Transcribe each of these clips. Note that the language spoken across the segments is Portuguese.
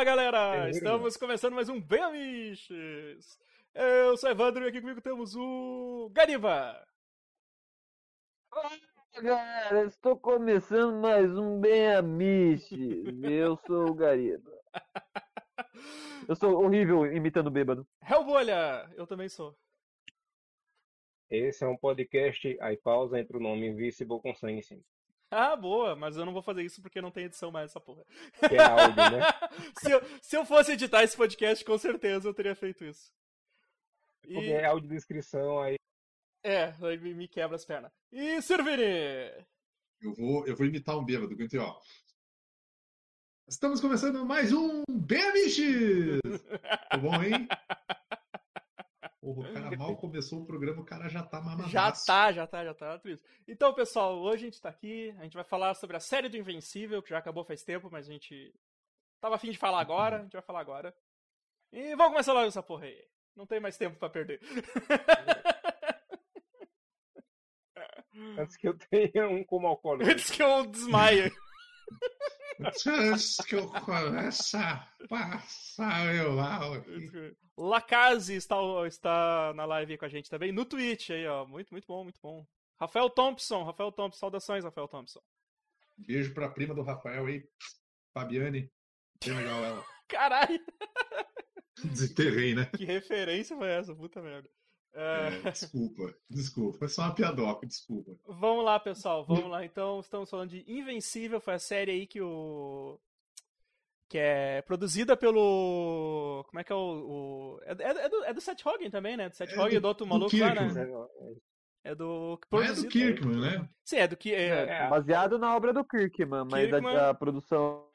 Fala galera! Estamos começando mais um Bem Amiches! Eu sou Evandro e aqui comigo temos o Gariba! Fala galera, estou começando mais um Bem Amiches! Eu sou o Gariba. Eu sou horrível imitando bêbado. Hellbolha! Eu também sou. Esse é um podcast, aí pausa entre o nome Invisible com sangue em cima. Ah, boa, mas eu não vou fazer isso porque não tem edição mais essa porra. Que é áudio, né? se, eu, se eu fosse editar esse podcast, com certeza eu teria feito isso. E... Porque é audiodescrição aí. É, aí me quebra as pernas. E Servini? Eu vou, eu vou imitar um bêbado, que ó. Estamos começando mais um Bemiches! Tá bom, hein? O cara mal começou o programa, o cara já tá mamadaço. Já tá, já tá, já tá. Tudo isso. Então, pessoal, hoje a gente tá aqui, a gente vai falar sobre a série do Invencível, que já acabou faz tempo, mas a gente tava afim de falar agora, a gente vai falar agora. E vamos começar logo essa porra aí. Não tem mais tempo pra perder. Antes que eu tenha um como alcoólico. Antes que eu desmaie. Antes que eu comece a passar meu mal aqui. Lacase está, está na live com a gente também, no Twitch aí, ó. Muito, muito bom, muito bom. Rafael Thompson, Rafael Thompson, saudações, Rafael Thompson. Beijo pra prima do Rafael aí, Fabiane. Bem legal ela. Caralho! Desenterrei, né? Que referência foi essa, puta merda. É, desculpa, desculpa. Foi só uma piadoca, desculpa. Vamos lá, pessoal, vamos lá. Então, estamos falando de Invencível, foi a série aí que o. Que é produzida pelo. Como é que é o. o... É, é, do, é do Seth Rogen também, né? Do Seth é Rogen e do outro maluco lá, né? É do. Mas é do Kirkman, né? Sim, é do que. É, é, baseado na obra do Kirkman, mas Kirkman... a, a produção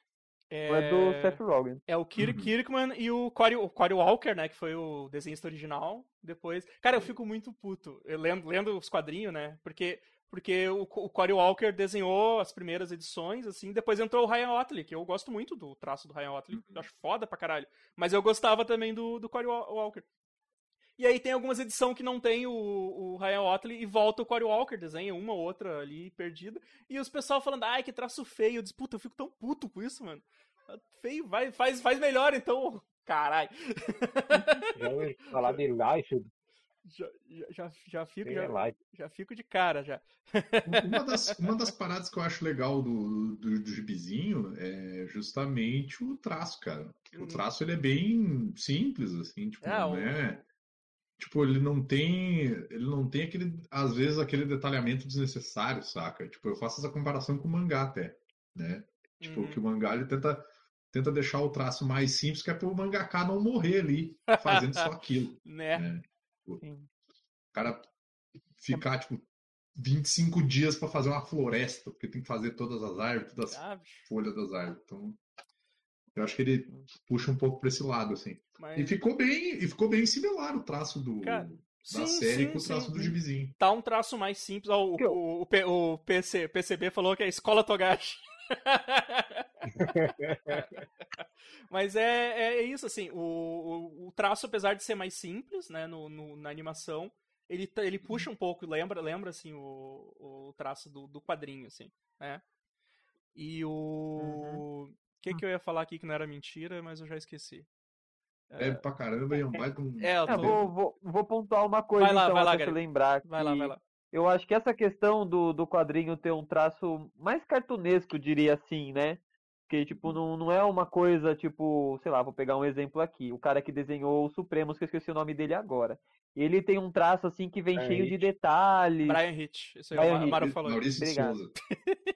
é... é do Seth Rogen. É o Kirk uhum. Kirkman e o Corey, o Corey Walker, né? Que foi o desenhista original. Depois. Cara, eu fico muito puto. Eu lendo, lendo os quadrinhos, né? Porque. Porque o, o Corey Walker desenhou as primeiras edições, assim, depois entrou o Ryan Otley, que eu gosto muito do traço do Ryan Otley, uhum. acho foda pra caralho. Mas eu gostava também do, do Corey Walker. E aí tem algumas edições que não tem o, o Ryan Otley e volta o Corey Walker, desenha uma ou outra ali perdida. E os pessoal falando, ai, que traço feio. Eu disse, puta, eu fico tão puto com isso, mano. Feio, vai, faz, faz melhor então. Caralho. Já falar de life. Já, já, já, fico, já, já, fico de cara já. Uma das, uma das paradas que eu acho legal do, do, do gibizinho é justamente o traço, cara. O hum. traço ele é bem simples, assim, tipo, é, não é. Tipo, ele não tem. Ele não tem aquele. Às vezes, aquele detalhamento desnecessário, saca? Tipo, eu faço essa comparação com o mangá até. Né? Tipo, uhum. que o mangá ele tenta, tenta deixar o traço mais simples, que é pro mangaká não morrer ali, fazendo só aquilo. né? né? Tipo, o cara ficar, tipo, 25 dias para fazer uma floresta, porque tem que fazer todas as árvores, todas as ah, folhas das árvores. Então, eu acho que ele puxa um pouco para esse lado, assim. Mas... E ficou bem, e ficou bem similar o traço do, Cara, da sim, série sim, com o traço sim. do gibizinho. Tá um traço mais simples. o, o, o, o PC, PCB falou que é Escola Togashi. Mas é, é isso, assim, o, o, o, traço, apesar de ser mais simples, né, no, no, na animação, ele, ele puxa um pouco, lembra, lembra assim, o, o traço do, do quadrinho, assim, né? E o... Uhum que, que eu ia falar aqui que não era mentira, mas eu já esqueci. É, é pra caramba, e é um baita um. É, eu tô... vou, vou, vou pontuar uma coisa, vai lá, então, vai lá, lembrar. Vai lá, vai lá. Eu acho que essa questão do, do quadrinho ter um traço mais cartunesco, diria assim, né? Que, tipo, não, não é uma coisa, tipo, sei lá, vou pegar um exemplo aqui. O cara que desenhou o Supremos, que eu esqueci o nome dele agora. Ele tem um traço, assim, que vem cheio de detalhes. Brian Hitch. Isso aí o Mário falou. Maurício Obrigado. Souza.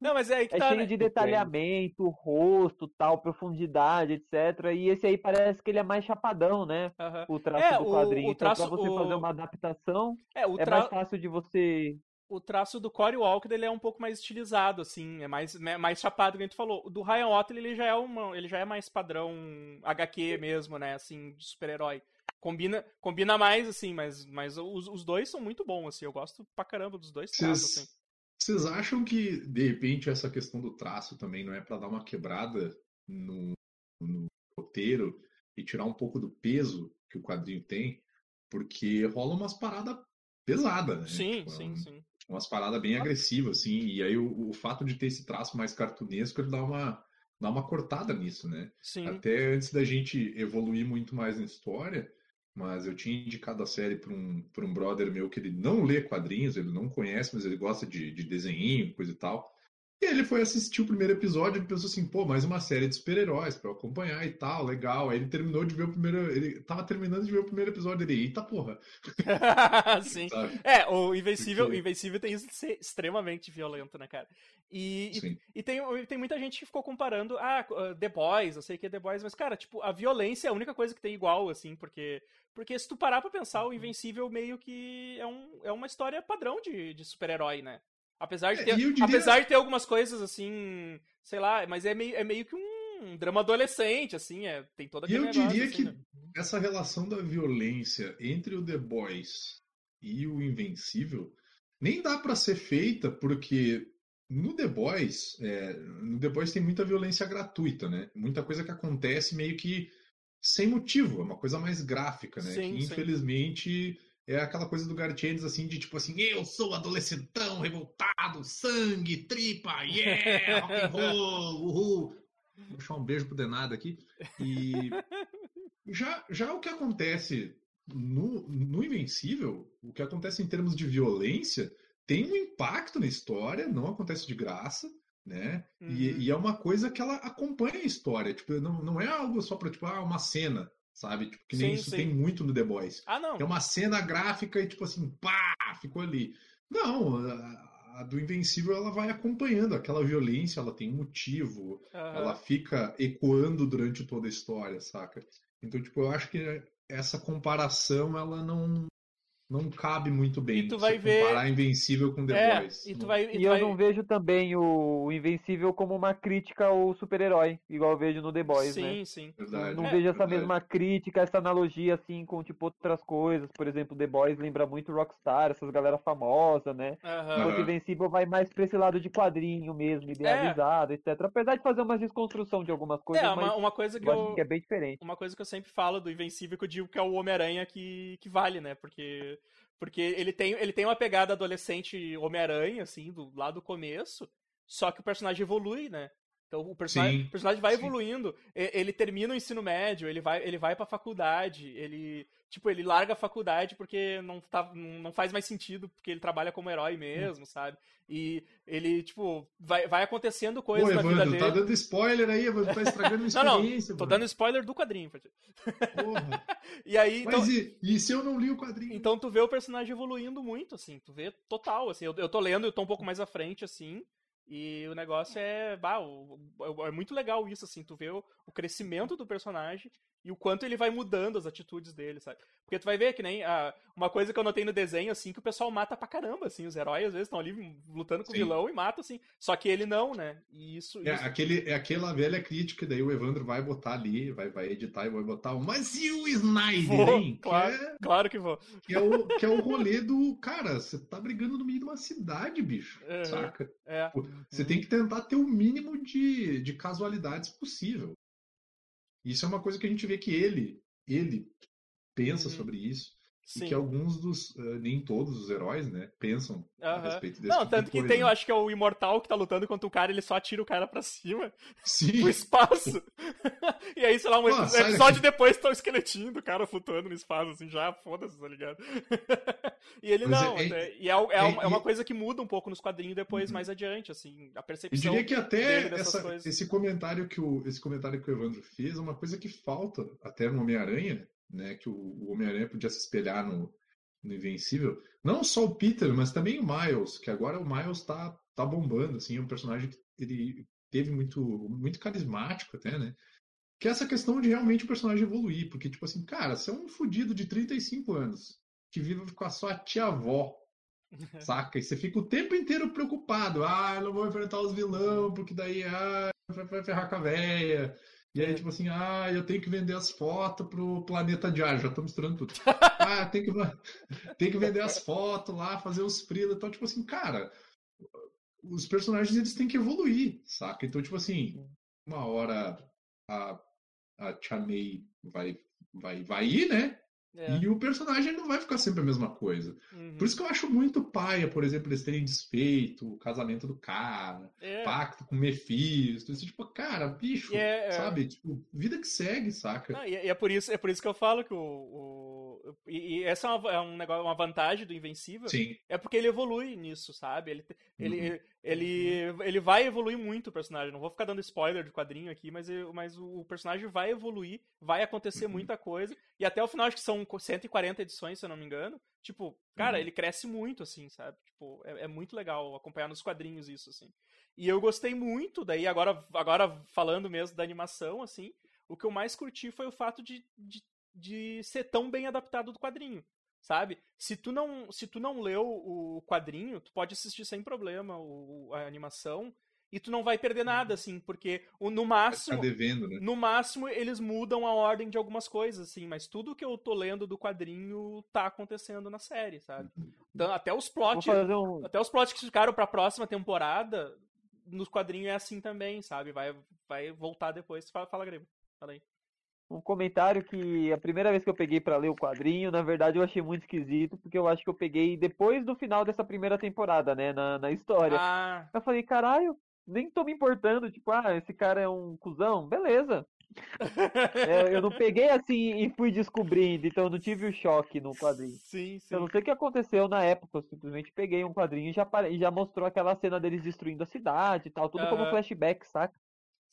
Não, mas é aí que é tá, cheio né? de detalhamento, rosto, tal, profundidade, etc. E esse aí parece que ele é mais chapadão, né? Uhum. O traço é, do quadrinho. O, o traço, então, pra você o... fazer uma adaptação, é, o é tra... mais fácil de você. O traço do Corey Walker ele é um pouco mais estilizado, assim, é mais, mais chapado, que a gente falou. O do Ryan Otley ele já é uma, ele já é mais padrão HQ mesmo, né? Assim, de super-herói. Combina, combina mais, assim, mas, mas os, os dois são muito bons, assim. Eu gosto pra caramba dos dois traços, assim. Vocês acham que, de repente, essa questão do traço também não é para dar uma quebrada no, no, roteiro e tirar um pouco do peso que o quadrinho tem? Porque rola umas paradas pesadas, né? Sim, tipo, sim, um, sim. Umas paradas bem agressivas, assim. E aí o, o, fato de ter esse traço mais cartunesco, ele dá uma, dar uma cortada nisso, né? Sim. Até antes da gente evoluir muito mais na história, mas eu tinha indicado a série para um, um brother meu que ele não lê quadrinhos, ele não conhece, mas ele gosta de, de desenho, coisa e tal. E ele foi assistir o primeiro episódio e pensou assim, pô, mais uma série de super-heróis para acompanhar e tal, legal. Aí ele terminou de ver o primeiro. Ele tava terminando de ver o primeiro episódio dele. Eita porra! Sim. É, o Invencível, Porque... Invencível tem isso de ser extremamente violento, né, cara? E, e, e, tem, tem muita gente que ficou comparando, ah, The Boys, eu sei que é The Boys, mas, cara, tipo, a violência é a única coisa que tem igual, assim, porque. Porque se tu parar pra pensar, o uhum. Invencível meio que é, um, é uma história padrão de, de super-herói, né? Apesar de, é, ter, diria... apesar de ter algumas coisas assim, sei lá, mas é meio, é meio que um drama adolescente, assim, é, tem toda aquele E eu diria assim, que né? essa relação da violência entre o The Boys e o Invencível nem dá para ser feita porque no The Boys, é, no The Boys tem muita violência gratuita, né? Muita coisa que acontece meio que sem motivo, é uma coisa mais gráfica, né? Sim, que, infelizmente é aquela coisa do Gartienes, assim, de tipo assim, eu sou adolescentão, revoltado, sangue, tripa, yeah, rock and roll, uhul. Vou deixar um beijo pro Denado aqui. E já, já o que acontece no, no Invencível, o que acontece em termos de violência, tem um impacto na história, não acontece de graça, né? Uhum. E, e, é uma coisa que ela acompanha a história. Tipo, não, não é algo só pra, tipo, ah, uma cena sabe? Tipo, que nem sim, isso sim. tem muito no The Boys. Ah, não. É uma cena gráfica e tipo assim, pá, ficou ali. Não, a, a do Invencível ela vai acompanhando aquela violência, ela tem um motivo, uhum. ela fica ecoando durante toda a história, saca? Então, tipo, eu acho que essa comparação ela não não cabe muito bem. E tu vai ver comparar Invencível com The é, Boys. E, tu vai, e, e eu vai... não vejo também o Invencível como uma crítica ao super-herói, igual eu vejo no The Boys, sim, né? Sim, sim. Não é, vejo essa verdade. mesma crítica, essa analogia assim com tipo outras coisas. Por exemplo, The Boys lembra muito Rockstar, essas galera famosa, né? Uhum. Enquanto Invencível vai mais pra esse lado de quadrinho mesmo, idealizado, é. etc. Apesar de fazer uma desconstrução de algumas coisas, é, uma, uma coisa que eu, eu, que é bem diferente. Uma coisa que eu sempre falo do Invencível que eu digo que é o Homem-Aranha que, que vale, né? Porque porque ele tem, ele tem uma pegada adolescente Homem-Aranha, assim, do, lá do começo, só que o personagem evolui, né? Então o personagem, o personagem vai sim. evoluindo, ele termina o ensino médio, ele vai, ele vai pra faculdade, ele tipo, ele larga a faculdade porque não, tá, não faz mais sentido, porque ele trabalha como herói mesmo, sabe? E ele, tipo, vai, vai acontecendo coisas Pô, na Evandro, vida tá dele. tá dando spoiler aí, Evandro, tá estragando a experiência. não, não, tô dando spoiler do quadrinho. Porra. e aí, Mas então, e, e, se eu não li o quadrinho? Então tu vê o personagem evoluindo muito, assim, tu vê total, assim, eu, eu tô lendo, eu tô um pouco mais à frente, assim, e o negócio é. Bah, é muito legal isso, assim, tu vê o, o, crescimento do personagem e o quanto ele vai mudando as atitudes dele, sabe? Porque tu vai ver que nem. Ah, uma coisa que eu notei no desenho, assim, que o pessoal mata pra caramba, assim, os heróis às vezes estão ali lutando com Sim. o vilão e matam, assim. Só que ele não, né? E isso. É, isso... Aquele, é aquela velha crítica, daí o Evandro vai botar ali, vai, vai editar e vai botar o. Mas e o Snyder, vou, hein? Claro, que é, claro que vou. Que é, o, que é o rolê do. Cara, você tá brigando no meio de uma cidade, bicho. É, saca? É. Você tem que tentar ter o mínimo de, de casualidades possível. Isso é uma coisa que a gente vê que ele ele pensa uhum. sobre isso. Sim. E que alguns dos, uh, nem todos os heróis, né, pensam uhum. a respeito desse Não, tipo tanto que coisa, tem, né? eu acho que é o Imortal que tá lutando contra o cara, ele só atira o cara pra cima. Sim. Pro espaço. e aí, sei lá, um Pô, episódio depois tá o esqueletinho do cara flutuando no espaço, assim, já, foda-se, tá ligado? e ele Mas não, é, é, e é, é, é, uma coisa que muda um pouco nos quadrinhos depois, uhum. mais adiante, assim, a percepção Eu diria que até essa, esse comentário que o, esse comentário que o Evandro fez é uma coisa que falta até no Homem-Aranha, né, que o, Homem-Aranha podia se espelhar no, no Invencível. Não só o Peter, mas também o Miles, que agora o Miles tá, tá bombando, assim, é um personagem que ele teve muito, muito carismático até, né? Que é essa questão de realmente o personagem evoluir, porque, tipo assim, cara, você é um fudido de 35 anos, que vive com a sua tia-avó, saca? E você fica o tempo inteiro preocupado, ah, eu não vou enfrentar os vilão, porque daí, ah, vai ferrar com a véia, e aí, é. tipo assim, ah, eu tenho que vender as fotos pro Planeta Diário, já tô misturando tudo. ah, tem que, tem que vender as fotos lá, fazer os freela. Então, tipo assim, cara, os personagens eles têm que evoluir, saca? Então, tipo assim, uma hora a, a May vai, vai, vai ir, né? É. E o personagem não vai ficar sempre a mesma coisa. Uhum. Por isso que eu acho muito paia, por exemplo, eles terem desfeito o casamento do cara, é. pacto com Mephisto. Isso, tipo, cara, bicho, é, é, sabe? Tipo, vida que segue, saca? Não, e é, é por isso, é por isso que eu falo que o. o e, e, essa é, uma, é um negócio, uma vantagem do Invencível. Sim. É porque ele evolui nisso, sabe? Ele, ele, uhum. ele, ele vai evoluir muito o personagem. Não vou ficar dando spoiler de quadrinho aqui, mas, mas o personagem vai evoluir, vai acontecer uhum. muita coisa. E até o final, acho que são 140 edições, se eu não me engano. Tipo, cara, uhum. ele cresce muito, assim, sabe? Tipo, é, é, muito legal acompanhar nos quadrinhos isso, assim. E eu gostei muito, daí agora, agora falando mesmo da animação, assim, o que eu mais curti foi o fato de, de, de ser tão bem adaptado do quadrinho sabe? Se tu não, se tu não leu o quadrinho, tu pode assistir sem problema o, a animação e tu não vai perder nada, uhum. assim, porque no máximo. devendo, né? No máximo, eles mudam a ordem de algumas coisas, assim, mas tudo que eu tô lendo do quadrinho tá acontecendo na série, sabe? Uhum. Então, até os plots. Um... Até os plots que ficaram pra próxima temporada, nos quadrinhos é assim também, sabe? Vai, vai voltar depois. Fala, fala Grego. Fala aí. Um comentário que a primeira vez que eu peguei para ler o quadrinho, na verdade eu achei muito esquisito, porque eu acho que eu peguei depois do final dessa primeira temporada, né, na, na história. Ah. Eu falei, caralho, nem tô me importando, tipo, ah, esse cara é um cuzão, beleza. é, eu não peguei assim e fui descobrindo, então eu não tive o choque no quadrinho. Sim, sim. Eu não sei o que aconteceu na época, eu simplesmente peguei um quadrinho e já, e já mostrou aquela cena deles destruindo a cidade e tal, tudo uhum. como flashback, saca?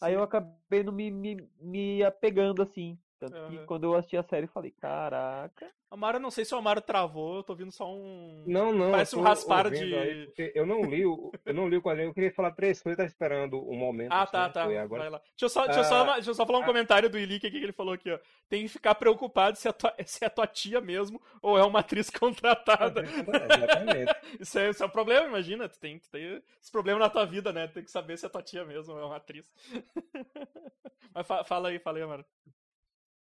Aí eu acabei não me, me, me apegando assim. Tanto uhum. que quando eu assisti a série, eu falei, caraca. Amaro, não sei se o Amaro travou, eu tô ouvindo só um. Não, não. Parece um raspar de. Aí, eu não li o, eu não li o quadrinho, eu queria falar três coisas, tava esperando o momento. Ah, tá, tá. Agora. Vai lá. Deixa eu só, deixa eu só, ah, deixa eu só falar um ah, comentário do Ilick aqui que ele falou aqui, ó. Tem que ficar preocupado se é, tua, se é tua tia mesmo ou é uma atriz contratada. Exatamente. isso, é, isso é um problema, imagina. Tu tem, tu tem esse problema na tua vida, né? Tem que saber se é tua tia mesmo ou é uma atriz. Mas fa fala aí, fala aí, Amaro.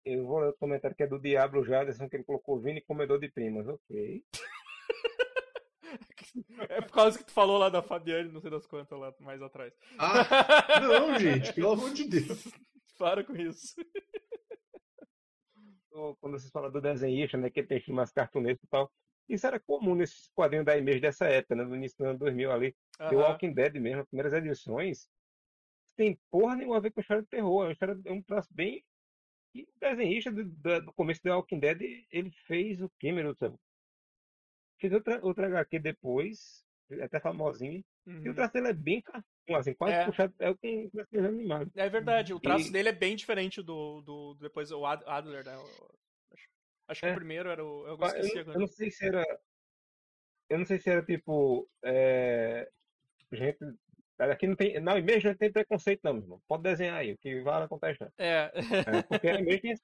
Eu vou ler o comentário que é do Diablo Jaderson, que ele colocou Vini comedor de primas. Ok. É por causa que tu falou lá da Fabiane, não sei das quantas lá mais atrás. Ah, não, gente, pelo amor de Deus. Para com isso. Quando vocês falam do desenhista, né, que tem mais cartunesco e tal, isso era comum nesses quadrinhos da Image dessa época, né, no início do ano 2000 ali. Uhum. The Walking Dead mesmo, as primeiras edições, tem porra nenhuma a ver com a história de terror. É, é um traço bem e o desenhista do, do, começo do Walking Dead, ele fez o quê, meu Deus Fez outra, outra HQ depois, até famosinho. Uhum. E o uhum. traço dele é bem cartoon, assim, quase é. puxado. É o que desenho animado. É verdade, o traço e... dele é bem diferente do, do, do depois o Adler, né? Acho, acho que é. o primeiro era o. Eu, esqueci eu, eu não sei se era. Eu não sei se era tipo. É, gente Aqui não tem. Na imagem não tem preconceito, não, meu irmão. Pode desenhar aí, o que vale acontece. É. é. Porque a imagem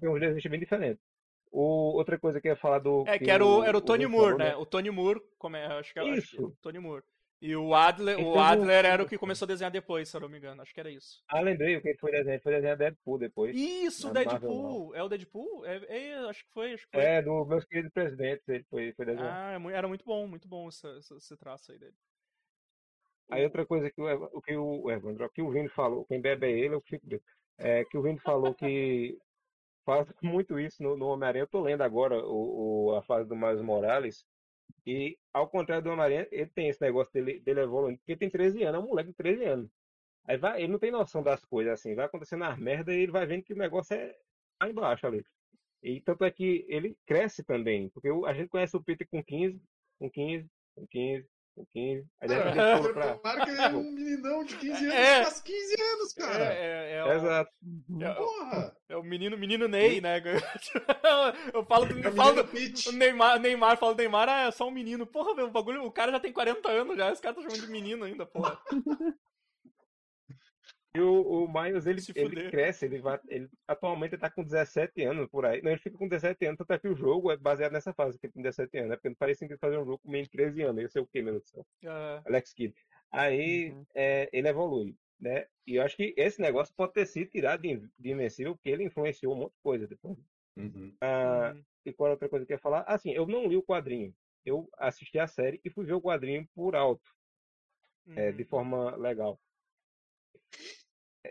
tem uns desenhos bem diferentes. O, outra coisa que eu ia falar do. É, que, que era o, era o Tony o Moore, né? né? O Tony Moore, como é, acho que é isso. o Tony Moore. E o Adler, o Adler era o que começou a desenhar depois, se eu não me engano. Acho que era isso. Ah, lembrei, o que foi desenhar, foi desenhar Deadpool depois. Isso, Deadpool. Marvel, é o Deadpool? É, é, acho que foi, acho que foi. É, do meus queridos presidentes, ele foi, foi desenhar. Ah, é era muito bom, muito bom esse, esse traço aí dele. Aí outra coisa que o, o que o Evandro, que o Vini falou, quem bebe é ele, eu fico é que o Vini falou que faz muito isso no, no Homem-Aranha. Eu tô lendo agora o, o, a fase do Miles Morales e ao contrário do Homem-Aranha, ele tem esse negócio dele, dele evoluindo, porque tem 13 anos, é um moleque de 13 anos. Aí vai, ele não tem noção das coisas assim, vai acontecendo as merdas e ele vai vendo que o negócio é lá embaixo ali. E tanto é que ele cresce também, porque a gente conhece o Peter com 15, com 15, com 15, com 15. Aí de repente pra... Claro que ele é um meninão de 15 anos, é, faz 15 anos, cara. É, é, é Exato. É, Porra. É o menino, menino Ney, né? Eu falo do, eu falo do Neymar, Neymar, falo do Neymar, ah, é só um menino. Porra, meu, o bagulho, o cara já tem 40 anos já, esse cara tá chamando de menino ainda, porra. E o, o Miles, ele, ele cresce, ele vai. Ele, atualmente ele tá com 17 anos por aí. Não, ele fica com 17 anos, tanto é que o jogo é baseado nessa fase que ele tem 17 anos, né? Porque não parece que ele fazer um jogo com menos de 13 anos. Eu sei o que, meu Deus do céu. Uh... Alex Kidd. Aí uhum. é, ele evolui, né? E eu acho que esse negócio pode ter sido tirado de, de Invencível, porque ele influenciou um monte de coisa depois. Uhum. Ah, uhum. E qual outra coisa que eu ia falar? Assim, eu não li o quadrinho. Eu assisti a série e fui ver o quadrinho por alto. É, de uhum. forma legal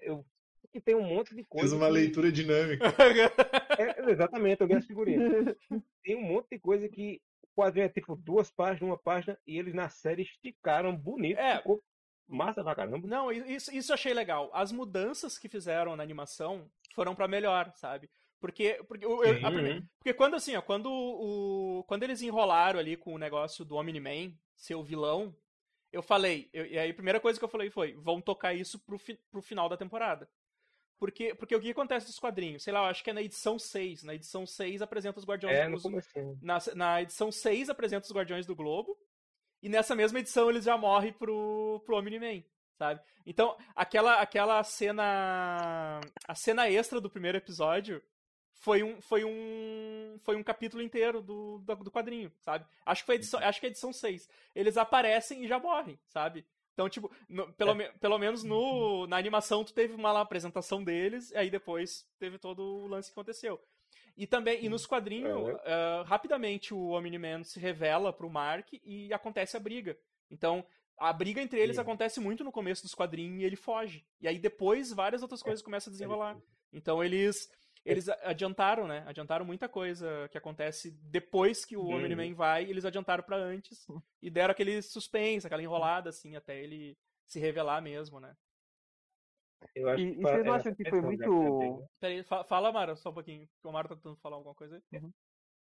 eu que tem um monte de coisa. Fez uma que... leitura dinâmica. é, exatamente, eu ganho figurinha. Tem um monte de coisa que o quadrinho é tipo duas páginas, uma página, e eles na série esticaram bonito. É. Ficou massa pra caramba. Não, isso, isso eu achei legal. As mudanças que fizeram na animação foram para melhor, sabe? Porque, porque, eu, eu, primeira, porque quando assim, ó, quando, o, quando eles enrolaram ali com o negócio do Omni-Man ser o vilão, eu falei, eu, e aí a primeira coisa que eu falei foi, vão tocar isso pro, fi, pro final da temporada. Porque, porque o que acontece nos quadrinhos? Sei lá, eu acho que é na edição 6. Na edição 6 apresenta os Guardiões é, do Globo. Na, na edição 6 apresenta os Guardiões do Globo. E nessa mesma edição eles já morrem pro, pro Omni-Man, sabe? Então, aquela, aquela cena. A cena extra do primeiro episódio foi um, foi um, foi um capítulo inteiro do, do, do quadrinho, sabe? Acho que foi edição, acho que é edição 6. Eles aparecem e já morrem, sabe? Então, tipo, no, pelo, é. pelo menos no, na animação tu teve uma lá, apresentação deles, e aí depois teve todo o lance que aconteceu. E também, e nos quadrinhos, uh, rapidamente o Omni-Man se revela pro Mark e acontece a briga. Então, a briga entre eles Sim. acontece muito no começo dos quadrinhos e ele foge. E aí depois várias outras é. coisas começam a desenrolar. Então eles eles adiantaram, né? Adiantaram muita coisa que acontece depois que o. Omni-Man vai, eles adiantaram para antes e deram aquele suspense, aquela enrolada, assim, até ele se revelar mesmo, né? Eu acho e, que e vocês não acham que foi muito. Peraí, fala, Mara, só um pouquinho. O Mara tá tentando falar alguma coisa aí. Uhum.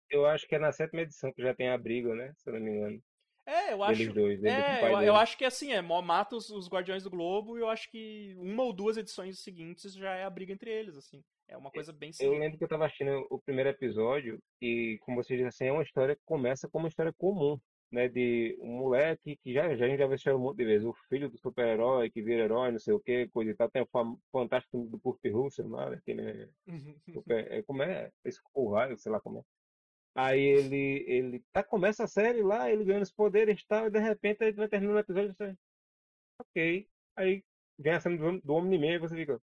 Eu acho que é na sétima edição que já tem a briga, né? Se eu não me engano. É, eu acho. Dois, é, eu, eu, acho que assim, é, mata os, os Guardiões do Globo e eu acho que uma ou duas edições seguintes já é a briga entre eles, assim. É uma coisa bem simples. Eu lembro que eu tava assistindo o primeiro episódio e, como você diz assim, é uma história que começa como uma história comum, né? De um moleque que já, já a gente já viu um monte de vezes, o filho do super-herói que vira herói, não sei o que, coisa e tal. Tem o fantástico do Kurt Russell, né? Que ele é, super, é, como é? Esse raio, sei lá como é. Aí ele, ele tá, começa a série lá, ele ganhando os poderes e tal, e de repente ele vai terminando o episódio e você, ok. Aí vem a cena do, do Omni-Man e você fica,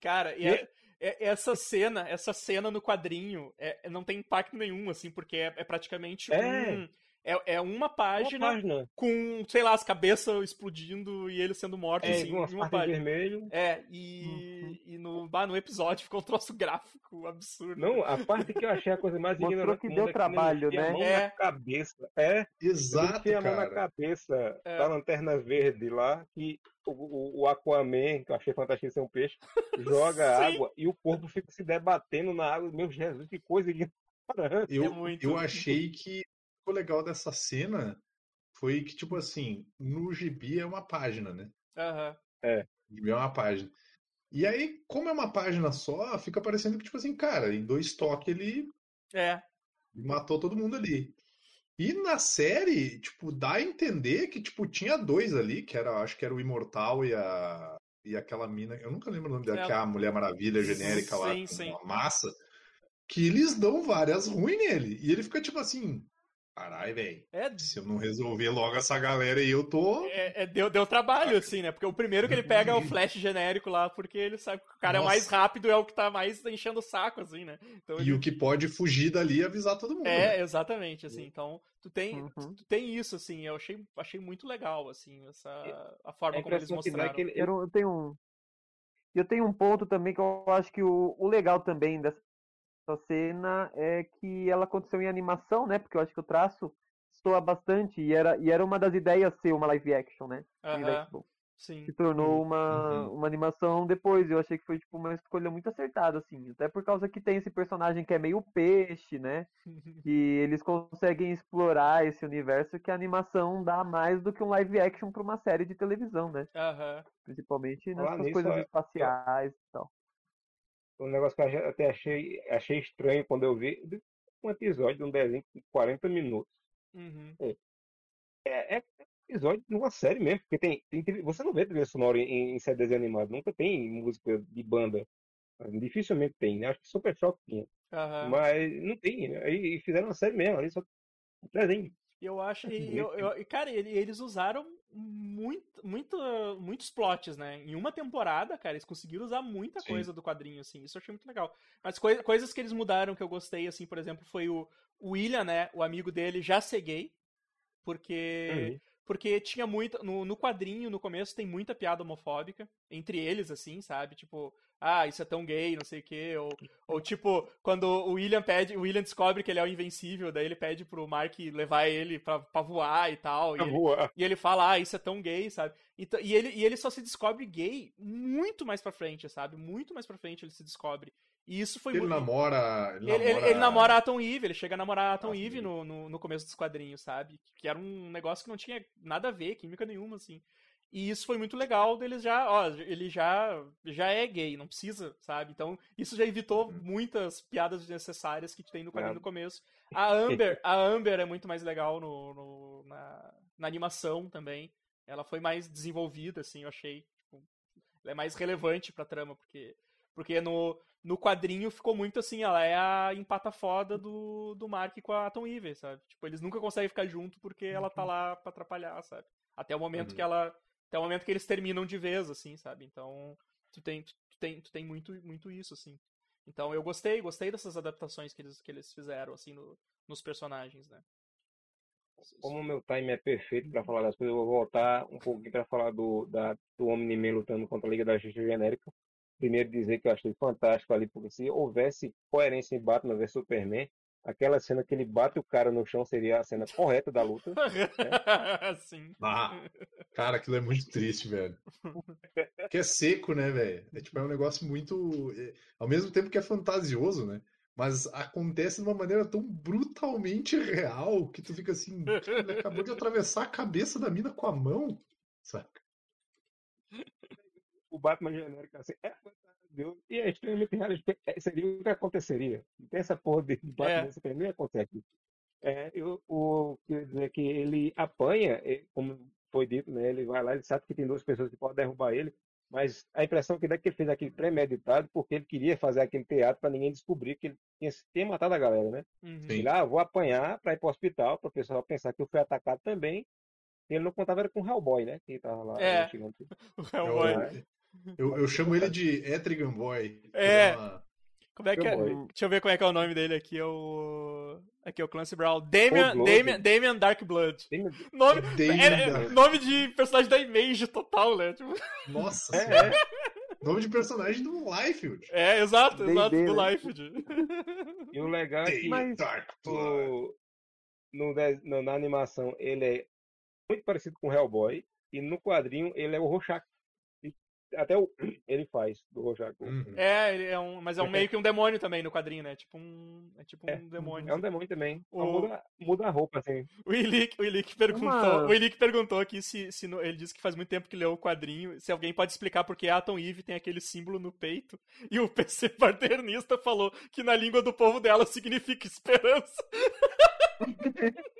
Cara, e é, é, é, essa cena, essa cena no quadrinho é, não tem impacto nenhum, assim, porque é, é praticamente um. É, é uma página, uma página, com, sei lá, as cabeças explodindo e ele sendo morto, é, assim, em uma página. vermelho. É, e, uhum. e no, bah, no episódio ficou um troço gráfico absurdo. Não, a parte que eu achei a coisa mais Mostrou que deu trabalho, né? A mão é. na cabeça. É. Exato, Tinha a mão na cabeça é. da lanterna verde lá, que o, o, Aquaman, que eu achei fantástico ser um peixe, joga água e o corpo fica se debatendo na água. Meu Jesus, que coisa ignorante. Eu, é muito, eu achei que o legal dessa cena foi que, tipo assim, no gibi é uma página, né? Aham. Uhum. É. Gibi é uma página. E aí, como é uma página só, fica parecendo que, tipo assim, cara, em dois toques ele. É. Matou todo mundo ali. E na série, tipo, dá a entender que, tipo, tinha dois ali, que era, acho que era o Imortal e a. E aquela mina, eu nunca lembro o nome dela, é. que é a Mulher Maravilha genérica sim, lá, com sim. uma massa, que eles dão várias ruins nele. E ele fica tipo assim, Caralho, velho. É... Se eu não resolver logo essa galera aí, eu tô. É, é, deu, deu trabalho, assim, né? Porque o primeiro que ele pega é o Flash genérico lá, porque ele sabe que o cara Nossa. é mais rápido, é o que tá mais enchendo o saco, assim, né? Então, e o que pode fugir dali e avisar todo mundo. É, né? exatamente, assim. Então, tu tem, uhum. tu, tu, tem isso, assim. Eu achei, achei muito legal, assim, essa, a forma como eles mostraram. Que ele... Eu tenho um. Eu tenho um ponto também que eu acho que o, o legal também dessa essa cena é que ela aconteceu em animação, né? Porque eu acho que o traço soa bastante e era, e era uma das ideias ser uma live action, né? Uhum. Sim. Se tornou uma, uhum. uma animação depois. Eu achei que foi tipo uma escolha muito acertada, assim. Até por causa que tem esse personagem que é meio peixe, né? que eles conseguem explorar esse universo que a animação dá mais do que um live action para uma série de televisão, né? Uhum. Principalmente nessas coisas espaciais e tal um negócio que eu até achei, achei estranho quando eu vi um episódio de um desenho de 40 minutos. Uhum. É, é, é, episódio de uma série mesmo, porque tem, tem você não vê trilha sonora em, em série desenho animado, nunca tem música de banda. Dificilmente tem, né? Acho que Super Shock tinha. Uhum. Mas não tem, né? E fizeram uma série mesmo, ali só desenho. Eu acho, e, eu, eu, cara, eles usaram muito, muito, muitos plots, né? Em uma temporada, cara, eles conseguiram usar muita Sim. coisa do quadrinho, assim. Isso eu achei muito legal. Mas coi coisas que eles mudaram que eu gostei, assim, por exemplo, foi o, o William, né? O amigo dele já ser gay. Porque. Uhum. porque tinha muita. No, no quadrinho, no começo, tem muita piada homofóbica entre eles, assim, sabe? Tipo, ah, isso é tão gay, não sei o quê. Ou, ou tipo, quando o William pede, o William descobre que ele é o invencível, daí ele pede pro Mark levar ele pra, pra voar e tal. E ele, voar. e ele fala, ah, isso é tão gay, sabe? Então, e, ele, e ele só se descobre gay muito mais pra frente, sabe? Muito mais pra frente ele se descobre. E isso foi ele muito. Namora, ele, ele, namora. Ele, namora a Atom Eve, ele chega a namorar a Atom Eve no, no, no, começo dos quadrinhos, sabe? Que era um negócio que não tinha nada a ver, química nenhuma, assim. E isso foi muito legal deles já, ó, ele já já é gay, não precisa, sabe? Então, isso já evitou uhum. muitas piadas desnecessárias que tem no quadrinho no começo. A Amber, a Amber é muito mais legal no, no na, na, animação também. Ela foi mais desenvolvida, assim, eu achei. Tipo, ela é mais relevante pra trama, porque porque no, no quadrinho ficou muito assim, ela é a empata foda do, do Mark com a Atom Eve, sabe? Tipo, eles nunca conseguem ficar junto porque ela tá uhum. lá pra atrapalhar, sabe? Até o momento uhum. que ela. Até o momento que eles terminam de vez, assim, sabe? Então, tu tem, tu, tem, tu tem muito, muito isso, assim. Então eu gostei, gostei dessas adaptações que eles, que eles fizeram, assim, no, nos personagens, né? Como meu time é perfeito para falar das coisas, eu vou voltar um pouquinho para falar do, da, do Omni-Man lutando contra a Liga da Justiça Genérica primeiro dizer que eu achei fantástico ali, porque se houvesse coerência em Batman vs Superman, aquela cena que ele bate o cara no chão seria a cena correta da luta. né? Sim. Ah, cara, aquilo é muito triste, velho. Que é seco, né, velho? É tipo, é um negócio muito. É, ao mesmo tempo que é fantasioso, né? Mas acontece de uma maneira tão brutalmente real que tu fica assim, ele acabou de atravessar a cabeça da mina com a mão, saca? O Batman genérico assim, é Deus, e é extremamente realista. É, seria o que aconteceria. Tem essa porra de Batman é. não ia acontecer aqui. É, eu, o, quer dizer que ele apanha, como foi dito, né? Ele vai lá, ele sabe que tem duas pessoas que podem derrubar ele, mas a impressão que dá é que ele fez aquilo premeditado porque ele queria fazer aquele teatro para ninguém descobrir que ele tinha, tinha, matado a galera, né? Uhum. Ele, ah, vou apanhar para ir para o hospital, para o pessoal pensar que eu fui atacado também. Ele não contava era com o Hellboy, né? Que tava lá. É, o Hellboy. Eu, eu chamo ele de Etrigan Boy. É. Como é que é? Deixa eu ver como é que é o nome dele aqui. É o. Aqui é o Clancy Brown. Damian, Damian, Damian Darkblood. Damian... Nome, Damian é, é, nome de personagem da Image total, né? Tipo... Nossa é, é. Nome de personagem do Liefeld. É, exato, exato, do né? Liefeld. E o legal é que mas, no, no, na animação ele é muito parecido com o Hellboy. E no quadrinho ele é o Rorschach. Até o, ele faz do Rorschach. Uhum. É, ele é um, mas é um meio que um demônio também no quadrinho, né? Tipo um, é tipo um é, demônio. É um demônio também. O... Muda, muda a roupa, assim. O Ilick, o Ilick perguntou, Uma... o Ilick perguntou aqui se, se no, ele disse que faz muito tempo que leu o quadrinho, se alguém pode explicar porque Atom Eve tem aquele símbolo no peito. E o PC paternista falou que na língua do povo dela significa esperança.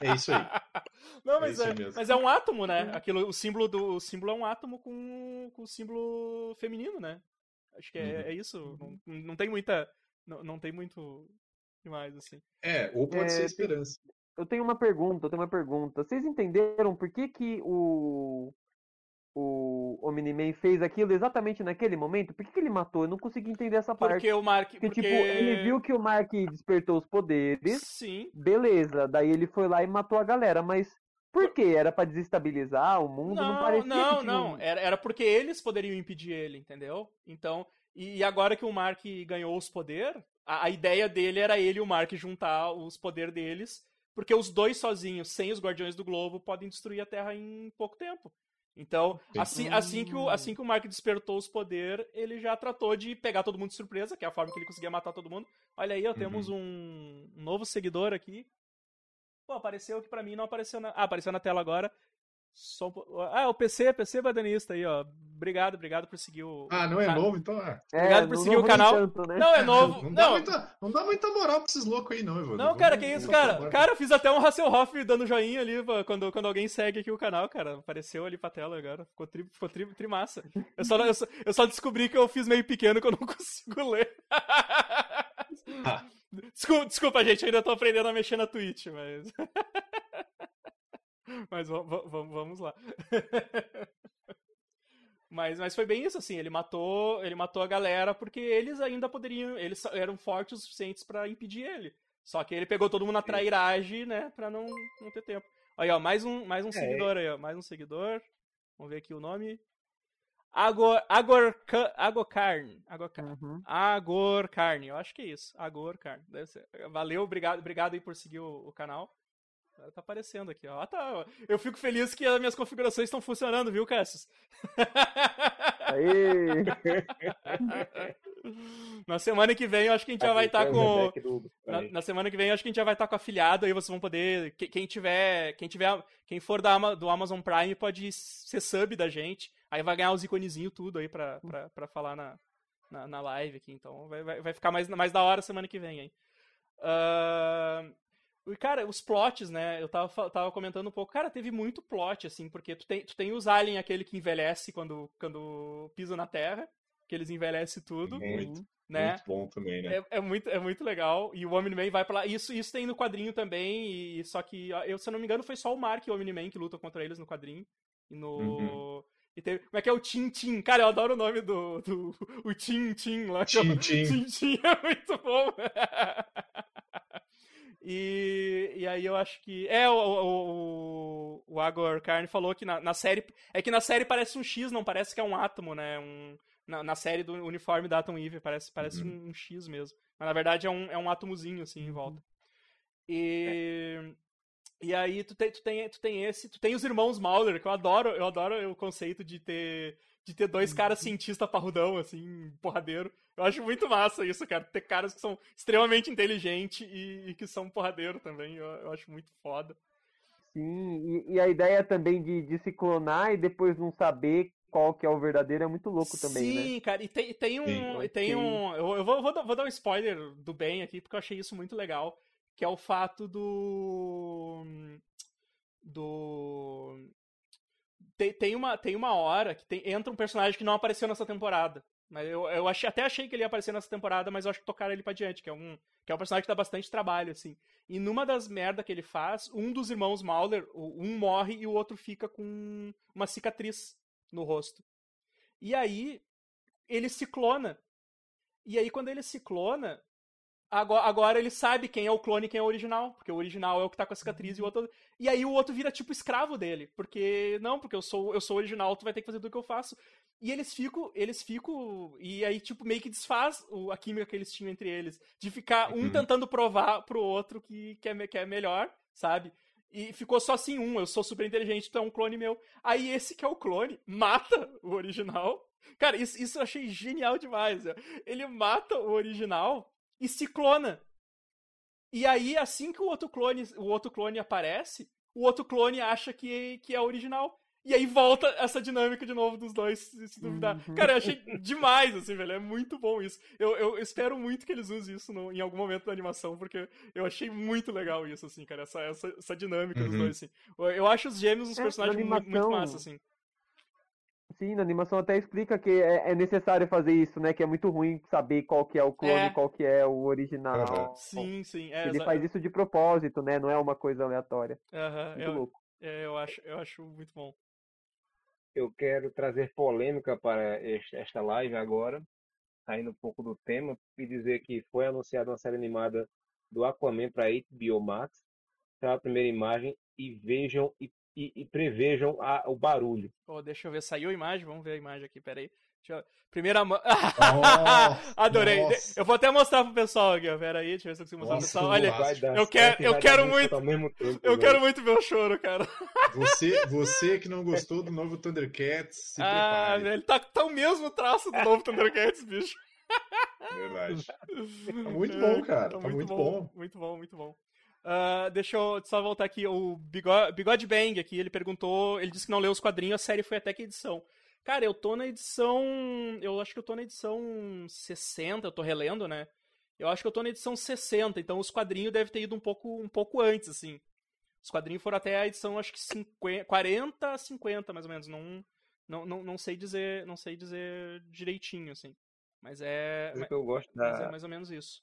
É isso aí. Não, mas é, é mas é um átomo, né? Aquilo, o símbolo do o símbolo é um átomo com, com o símbolo feminino, né? Acho que é, uhum. é isso. Não, não tem muita. Não, não tem muito demais, assim. É, ou pode é, ser esperança. Eu tenho uma pergunta, eu tenho uma pergunta. Vocês entenderam por que, que o, o Omni-Man fez aquilo exatamente naquele momento? Por que, que ele matou? Eu não consegui entender essa parte. Porque o Mark. Porque, porque, tipo, ele viu que o Mark despertou os poderes. Sim. Beleza. Daí ele foi lá e matou a galera. Mas por quê? Era para desestabilizar o mundo? Não, não parecia. Não, não. Era, era porque eles poderiam impedir ele, entendeu? Então. E, e agora que o Mark ganhou os poderes, a, a ideia dele era ele e o Mark juntar os poderes deles. Porque os dois sozinhos, sem os Guardiões do Globo, podem destruir a Terra em pouco tempo. Então, assim, assim, que o, assim que o Mark despertou os poderes, ele já tratou de pegar todo mundo de surpresa, que é a forma que ele conseguia matar todo mundo. Olha aí, ó, temos uhum. um, novo seguidor aqui. Pô, apareceu que pra mim não apareceu na. Ah, apareceu na tela agora. Só... Ah, o PC, PC Badanista aí, ó. Obrigado, obrigado por seguir o. Ah, não é novo, então é. Obrigado por seguir o canal. Tanto, né? Não, é novo. Não, dá Muita, não dá muita moral pra esses loucos aí, não, Evandro. Não, cara, que isso, cara. Cara, eu fiz até um Hasselhoff dando joinha ali quando, quando alguém segue aqui o canal, cara. Apareceu ali pra tela agora. Ficou tri, ficou tri, tri massa. Eu só, eu, só, eu só descobri que eu fiz meio pequeno que eu não consigo ler. Ah. Desculpa, desculpa, gente, ainda tô aprendendo a mexer na Twitch, mas. mas vamos lá. Mas, mas foi bem isso, assim, ele matou, ele matou a galera porque eles ainda poderiam, eles eram fortes o suficientes para impedir ele. Só que ele pegou todo mundo na trairagem, né, pra não, não ter tempo. Aí, ó, mais um, mais um é. seguidor aí, ó. Mais um seguidor. Vamos ver aqui o nome. Agor, Agor, Agorcarne. Agorcarne. Uhum. Agorcarne. Eu acho que é isso. Agorcarne. Deve ser. Valeu, obrigado, obrigado aí por seguir o, o canal. Tá aparecendo aqui, ó. Ah, tá. Eu fico feliz que as minhas configurações estão funcionando, viu, Cassius? Aí. na semana que vem, eu acho que a gente já vai estar tá com. Na, na, semana que vem, eu acho que a gente já vai estar tá com afiliado. Aí vocês vão poder. Quem tiver. Quem tiver. Quem for da, do Amazon Prime pode ser sub da gente. Aí vai ganhar os iconezinhos tudo aí pra, pra, pra falar na, na, na live aqui. Então vai, vai, vai ficar mais, mais da hora semana que vem, hein? Uh, e, cara, os plots, né? Eu tava, tava comentando um pouco. Cara, teve muito plot, assim, porque tu tem, tu tem os aliens, aquele que envelhece quando, quando pisa na Terra, que eles envelhecem tudo. Muito, né? muito bom também, né? É, é, muito, é muito legal. E o Omni-Man vai pra lá. Isso, isso tem no quadrinho também, e só que, eu, se eu não me engano, foi só o Mark e o Omni-Man que lutam contra eles no quadrinho. E no... Uhum. E tem, como é que é o Tim Tim? Cara, eu adoro o nome do. do o Tim Tim lá. Tim Tim. Tim Tim é muito bom. E, e aí eu acho que. É, o, o, o Agor Carne falou que na, na, série. É que na série parece um X, não parece que é um átomo, né? Um, na, na série do uniforme da Atom Eve, parece, parece uhum. um, um, X mesmo. Mas na verdade é um, é um átomozinho, assim, em volta. E. É. E aí tu tem, tu, tem, tu tem esse, tu tem os irmãos Mauler, que eu adoro, eu adoro o conceito de ter de ter dois caras cientistas parrudão, assim, porradeiro. Eu acho muito massa isso, cara. Ter caras que são extremamente inteligentes e, e que são porradeiro também. Eu, eu, acho muito foda. Sim, e, e a ideia também de, de, se clonar e depois não saber qual que é o verdadeiro é muito louco também, Sim, né? Sim, cara, e tem, tem um. Sim, tem um eu, eu vou, vou, dar, vou dar um spoiler do bem aqui, porque eu achei isso muito legal. Que é o fato do. Do tem, tem, uma, tem uma hora que tem, entra um personagem que não apareceu nessa temporada. Mas eu, eu achei, até achei que ele ia aparecer nessa temporada, mas eu acho que tocaram ele pra diante, que é um, que é um personagem que dá bastante trabalho, assim. E numa das merdas que ele faz, um dos irmãos Mauler, um morre e o outro fica com uma cicatriz no rosto. E aí, ele se clona. E aí, quando ele se clona, Agora, agora, ele sabe quem é o clone e quem é o original, porque o original é o que tá com a cicatriz e o outro. E aí o outro vira tipo escravo dele, porque não, porque eu sou eu sou original, tu vai ter que fazer tudo que eu faço. E eles ficam, eles ficam e aí tipo meio que desfaz a química que eles tinham entre eles, de ficar um uhum. tentando provar pro outro que que é, que é melhor, sabe? E ficou só assim um, eu sou super inteligente, tu é um clone meu. Aí esse que é o clone mata o original. Cara, isso, isso eu achei genial demais. Ele mata o original e se clona. E aí, assim que o outro clone, o outro clone aparece, o outro clone acha que, que é original. E aí volta essa dinâmica de novo dos dois, se duvidar. Uhum. Cara, eu achei demais, assim, velho. É muito bom isso. Eu, eu espero muito que eles usem isso no, em algum momento da animação, porque eu achei muito legal isso, assim, cara. Essa, essa, essa dinâmica uhum. dos dois, assim. Eu acho os gêmeos os é, personagens animação... muito, muito massa, assim. Sim, na animação até explica que é, é, necessário fazer isso, né? Que é muito ruim saber qual que é o clone, é. qual que é o original. Uhum. Sim, sim. É, Ele faz isso de propósito, né? Não é uma coisa aleatória. Uhum. Muito eu, louco. É, eu acho, eu acho muito bom. Eu quero trazer polêmica para esta live agora, saindo um pouco do tema, e dizer que foi anunciada uma série animada do Aquaman para HBO Max. Tá a primeira imagem e vejam e e, e prevejam a, o barulho. Oh, deixa eu ver, saiu a imagem? Vamos ver a imagem aqui, peraí. Eu... Primeira Oh, Adorei. Nossa. Eu vou até mostrar pro pessoal aqui, ó. Pera aí, deixa eu ver se eu consigo mostrar pro pessoal. Olha, eu quero, eu quero muito. Tempo, eu quero muito ver o choro, cara. Você, você que não gostou do novo Thundercats, se ah, prepare. Ele tá, tá o mesmo traço do novo Thundercats, bicho. Verdade. Tá muito bom, cara. Tá, tá muito, muito bom. bom. Muito bom, muito bom. Uh, deixa eu só voltar aqui. O Bigode, Bigode Bang aqui, ele perguntou. Ele disse que não leu os quadrinhos, a série foi até que edição. Cara, eu tô na edição. Eu acho que eu tô na edição 60, eu tô relendo, né? Eu acho que eu tô na edição 60, então os quadrinhos devem ter ido um pouco, um pouco antes, assim. Os quadrinhos foram até a edição, acho que 50, 40 50, mais ou menos. Não, não, não, não sei dizer não sei dizer direitinho, assim. Mas é. Mas, que eu gosto da... é mais ou menos isso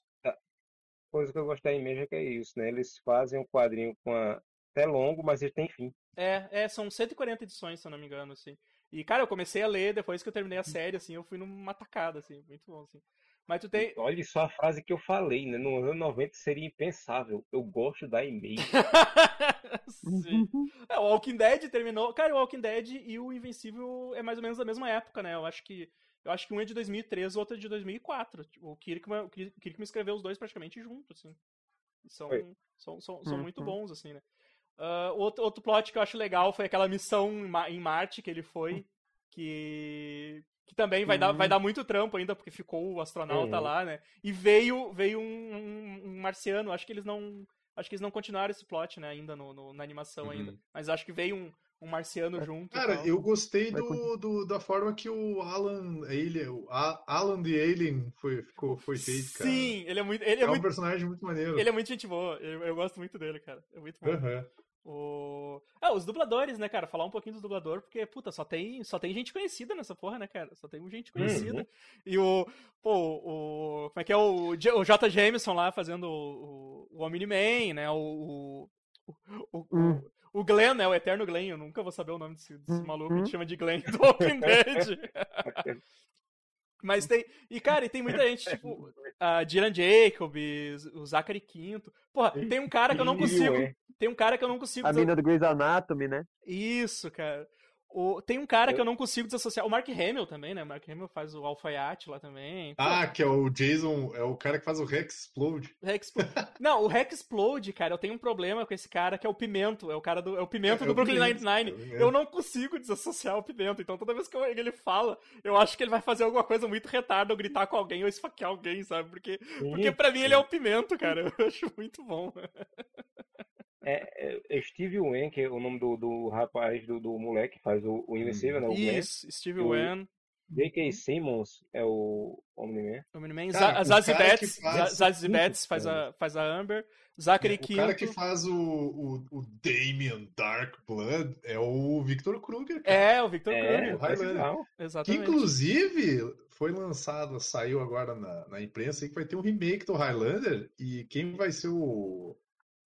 coisa que eu gostei mesmo é que é isso, né? Eles fazem um quadrinho com a... até longo, mas ele tem fim. É, é, são 140 edições, se eu não me engano, assim. E, cara, eu comecei a ler depois que eu terminei a série, assim, eu fui numa tacada, assim, muito bom, assim. Mas tu tem. Olha só a frase que eu falei, né? No ano 90 seria impensável. Eu gosto da e-mail. Sim. É, o Walking Dead terminou. Cara, o Walking Dead e o Invencível é mais ou menos da mesma época, né? Eu acho que. Eu acho que um é de 2013 o outro é de 2004. O Kirkman, o Kirkman escreveu os dois praticamente juntos, assim. São, são, são, são uhum. muito bons, assim, né? Uh, outro, outro plot que eu acho legal foi aquela missão em Marte que ele foi, que, que também vai, uhum. dar, vai dar muito trampo ainda, porque ficou o astronauta uhum. lá, né? E veio, veio um, um, um, marciano, acho que eles não. Acho que eles não continuaram esse plot, né, ainda no, no na animação ainda. Uhum. Mas acho que veio um, um marciano é, junto. Cara, eu gostei do, do, da forma que o Alan Alien, o Alan the Alien foi, ficou, foi feito, cara. Sim, ele é muito. Ele é, é um muito, personagem muito maneiro. Ele é muito gente boa. Eu, eu gosto muito dele, cara. É muito bom. Uhum. O... Ah, os dubladores, né, cara? Falar um pouquinho dos dubladores, porque, puta, só tem, só tem gente conhecida nessa porra, né, cara? Só tem gente conhecida. Uhum. E o. Pô, o. Como é que é? O, o J. Jameson lá fazendo o, o Omni-Man, né? O. O, o, uhum. O, Glenn, né? O Eterno Glenn. Eu nunca vou saber o nome desse, desse maluco uhum. que chama de Glenn do Walking Dead. Mas tem. E, cara, e tem muita gente, tipo, a Dylan Jacobs, o Zachary Quinto. Porra, tem um cara que eu não consigo. Tem um cara que eu não consigo. A mina do Grey's Anatomy, né? Isso, cara. O, tem um cara que eu não consigo desassociar. O Mark Hamill também, né? O Mark Hamill faz o alfaiate lá também. Pô. Ah, que é o Jason, é o cara que faz o Rex Explode. Rex não, o Rex Explode, cara, eu tenho um problema com esse cara que é o Pimento. É o cara do. É o Pimento é, do é Brooklyn Nine-Nine. É eu não consigo desassociar o Pimento. Então toda vez que ele fala, eu acho que ele vai fazer alguma coisa muito retarda, ou gritar com alguém, ou esfaquear alguém, sabe? Porque, porque pra mim ele é o Pimento, cara. Eu acho muito bom. É, é, Steve Wen, que é o nome do, do rapaz, do, do moleque que faz o, o Invencível, né? O Isso, Glenn. Steve Wen. J.K. Simmons é o Omni-Man. Omni-Man. Zazie Betts, Zazie Betts faz a, faz a Amber. Zachary é, Quinto. O cara que faz o, o, o Damien Dark Blood é o Victor Kruger. Cara. É, o Victor é, Kruger. É Exatamente. Que, inclusive, foi lançado, saiu agora na, na imprensa que vai ter um remake do Highlander e quem vai ser o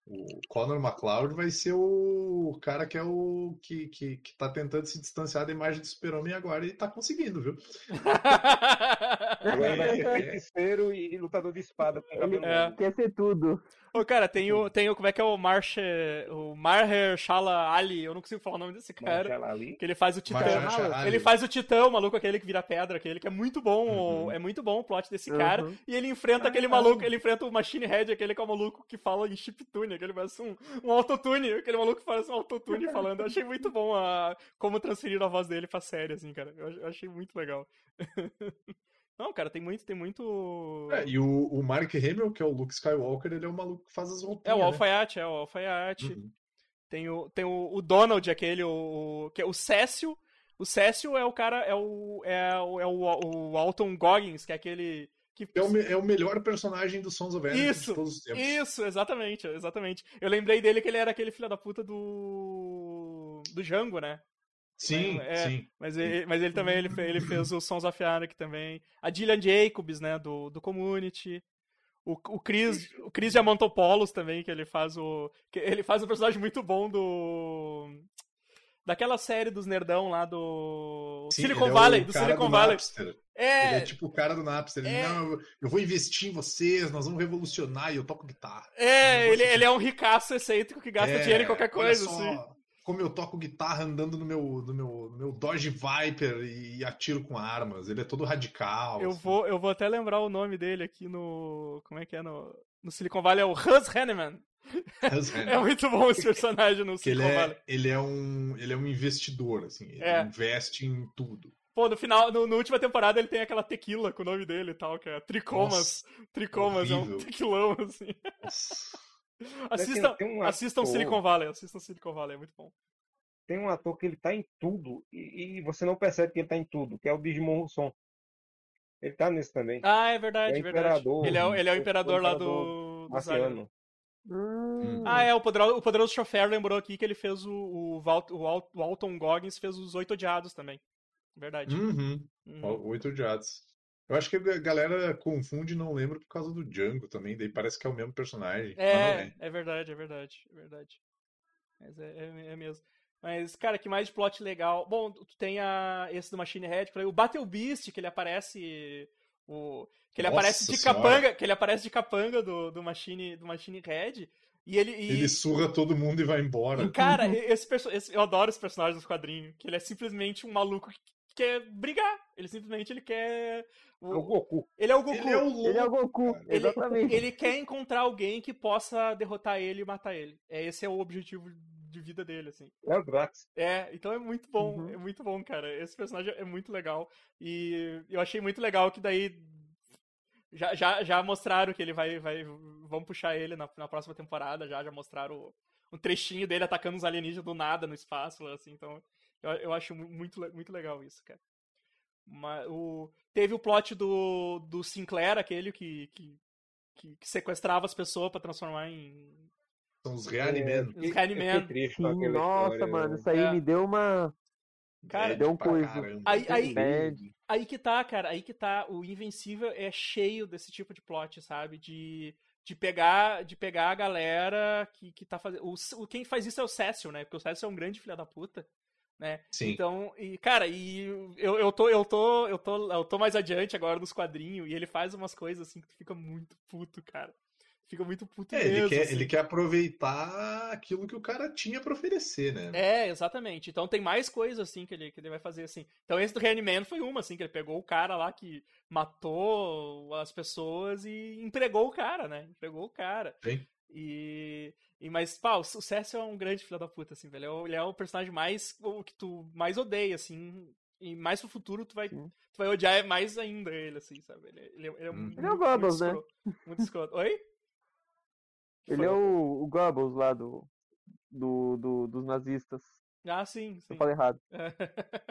o Conor McLeod vai ser o cara que é o que, que, que tá tentando se distanciar da imagem do super-homem agora e tá conseguindo, viu? Agora vai ser feiticeiro e lutador de espada. É. Quer ser tudo. Ô, cara, tem o, tem o. Como é que é o Marsh. O Marher Shala Ali? Eu não consigo falar o nome desse cara. Ali? Que ele faz o Titã. Ele faz o Titã, o maluco aquele que vira pedra, aquele que é muito bom. Uhum. É muito bom o plot desse uhum. cara. E ele enfrenta aquele maluco, ele enfrenta o Machine Head, aquele que é o maluco que fala em chiptune, aquele parece um, um autotune, aquele maluco que faz um autotune falando. Eu achei muito bom a, como transferir a voz dele pra série, assim, cara. Eu, eu achei muito legal. Não, cara, tem muito, tem muito. É, e o, o Mark Hamill, que é o Luke Skywalker, ele é o maluco que faz as roupinhas. É o alfaiate, né? é o alfaiate. Uhum. Tem, o, tem o, o Donald, aquele, o, que é o Cécio. O Cécio é o cara, é o, é o, é o, o Alton Goggins, que é aquele. Que... É, o, é o melhor personagem do Sons of Anarchy isso, de todos os tempos. Isso, exatamente, exatamente. Eu lembrei dele que ele era aquele filho da puta do. do Django, né? Sim, é, sim. Mas ele, mas ele também ele, ele fez o Sons of Anarchy também. A Gillian Jacobs, né, do, do Community. O, o Chris, o Chris Diamantopoulos também, que ele faz o ele faz um personagem muito bom do daquela série dos nerdão lá do Sim, Silicon é Valley, do Silicon do Valley. Napster. É... Ele é tipo o cara do Napster. É... Não, eu vou investir em vocês, nós vamos revolucionar e eu toco guitarra. É, ele, ele é um ricaço excêntrico que gasta é, dinheiro em qualquer coisa, só, assim como eu toco guitarra andando no meu, no meu, no meu Dodge Viper e atiro com armas. Ele é todo radical. Eu, assim. vou, eu vou até lembrar o nome dele aqui no. Como é que é? No, no Silicon Valley é o Hus Hanneman. é muito bom esse personagem no Silicon ele é, Valley. Ele é, um, ele é um investidor, assim. Ele é. investe em tudo. Pô, no final, no, no, última temporada ele tem aquela tequila com o nome dele e tal, que é Tricomas. Nossa, Tricomas, horrível. é um tequilão, assim. Nossa. Assistam, um assistam ator, Silicon Valley, assistam Silicon Valley, é muito bom. Tem um ator que ele tá em tudo e, e você não percebe que ele tá em tudo, que é o Digimon Rousson. Ele tá nesse também. Ah, é verdade, é verdade. Ele é, ele é o imperador, lá do. do Hum. Ah, é, o poderoso, o poderoso chofer lembrou aqui que ele fez o. O, Val, o, o Alton Goggins fez os Oito Odiados também. Verdade. Uhum. Uhum. Oito Odiados. Eu acho que a galera confunde e não lembra por causa do Django também, daí parece que é o mesmo personagem. É, é. é verdade, é verdade, é verdade. Mas é, é, é, mesmo. Mas, cara, que mais de plot legal. Bom, tu tem a, esse do Machine Head, o Battle Beast, que ele aparece O, que ele Nossa aparece de senhora. capanga, que ele aparece de capanga do, do Machine, do Machine Red. E ele, e... ele surra todo mundo e vai embora. E, cara, esse, esse, eu adoro esse personagem dos quadrinhos, que ele é simplesmente um maluco que quer brigar. Ele simplesmente ele quer. O... É o Goku. Ele é o Goku. Ele é o, ele é o Goku. Ele, exatamente. Ele quer encontrar alguém que possa derrotar ele e matar ele. É, esse é o objetivo de vida dele, assim. É o Drax. É, então é muito bom. Uhum. É muito bom, cara. Esse personagem é muito legal. E eu achei muito legal que daí já, já, já mostraram que ele vai. vai vão puxar ele na, na próxima temporada, já, já mostraram um trechinho dele atacando os alienígenas do nada no espaço, assim, então. Eu, eu acho muito, muito legal isso, cara. Mas, o, teve o plot do, do Sinclair, aquele que, que, que, que sequestrava as pessoas para transformar em. São os Reanimen. Os Reanimen. Nossa, mano, isso aí é. me deu uma. Cara, deu um coisa. Aí, aí, aí que tá, cara, aí que tá. O Invencível é cheio desse tipo de plot, sabe? De, de pegar de pegar a galera que, que tá fazendo. O, quem faz isso é o Cécio, né? Porque o Cécio é um grande filho da puta. Né? Sim. Então, e, cara, e eu, eu, tô, eu, tô, eu, tô, eu tô mais adiante agora nos quadrinhos e ele faz umas coisas assim que tu fica muito puto, cara fica muito puto é, mesmo. Ele quer, assim. ele quer aproveitar aquilo que o cara tinha para oferecer, né? É, exatamente. Então tem mais coisas assim que ele, que ele vai fazer assim. Então esse do Reaniman foi uma, assim, que ele pegou o cara lá que matou as pessoas e empregou o cara, né? Empregou o cara. Sim. E, e mas, pá, o Cécio é um grande filho da puta, assim, velho. Ele é o é personagem mais o que tu mais odeia, assim. E mais pro futuro tu vai, tu vai odiar mais ainda ele, assim, sabe? Ele, ele, ele é, hum. muito, ele é o Goebbels, né? Muito escroto. Oi? Ele é o, o Goebbels lá do, do, do, dos nazistas. Ah, sim, sim. Eu falei errado.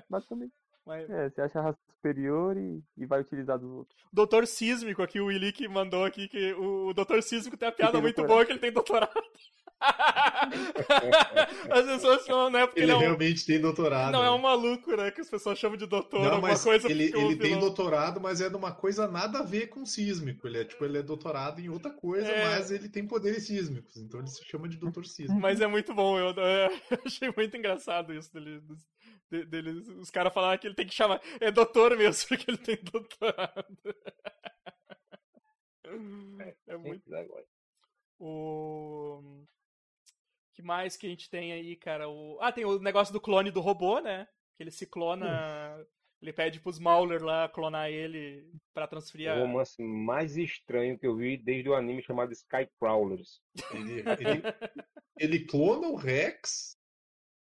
Basicamente. Mas... É, você acha a raça superior e, e vai utilizar dos outros. Doutor Sísmico aqui, o Willi que mandou aqui que o, o Doutor Sísmico tem a piada muito doutorado. boa que ele tem doutorado. as pessoas falam, né? Porque ele, ele é um... realmente tem doutorado. Não, é um maluco, né? Que as pessoas chamam de doutor. Não, mas coisa ele, ele tem doutorado, mas é de uma coisa nada a ver com sísmico. Ele é tipo, ele é doutorado em outra coisa, é... mas ele tem poderes sísmicos. Então ele se chama de doutor sísmico. Mas é muito bom. Eu, eu achei muito engraçado isso dele. Dele os caras falaram que ele tem que chamar. É doutor mesmo, porque ele tem doutorado. É, é muito. O que mais que a gente tem aí, cara? O... Ah, tem o negócio do clone do robô, né? Que ele se clona. Uf. Ele pede pros Mauler lá clonar ele para transferir a. O romance mais estranho que eu vi desde o anime chamado Skycrawlers. Ele, ele, ele clona o Rex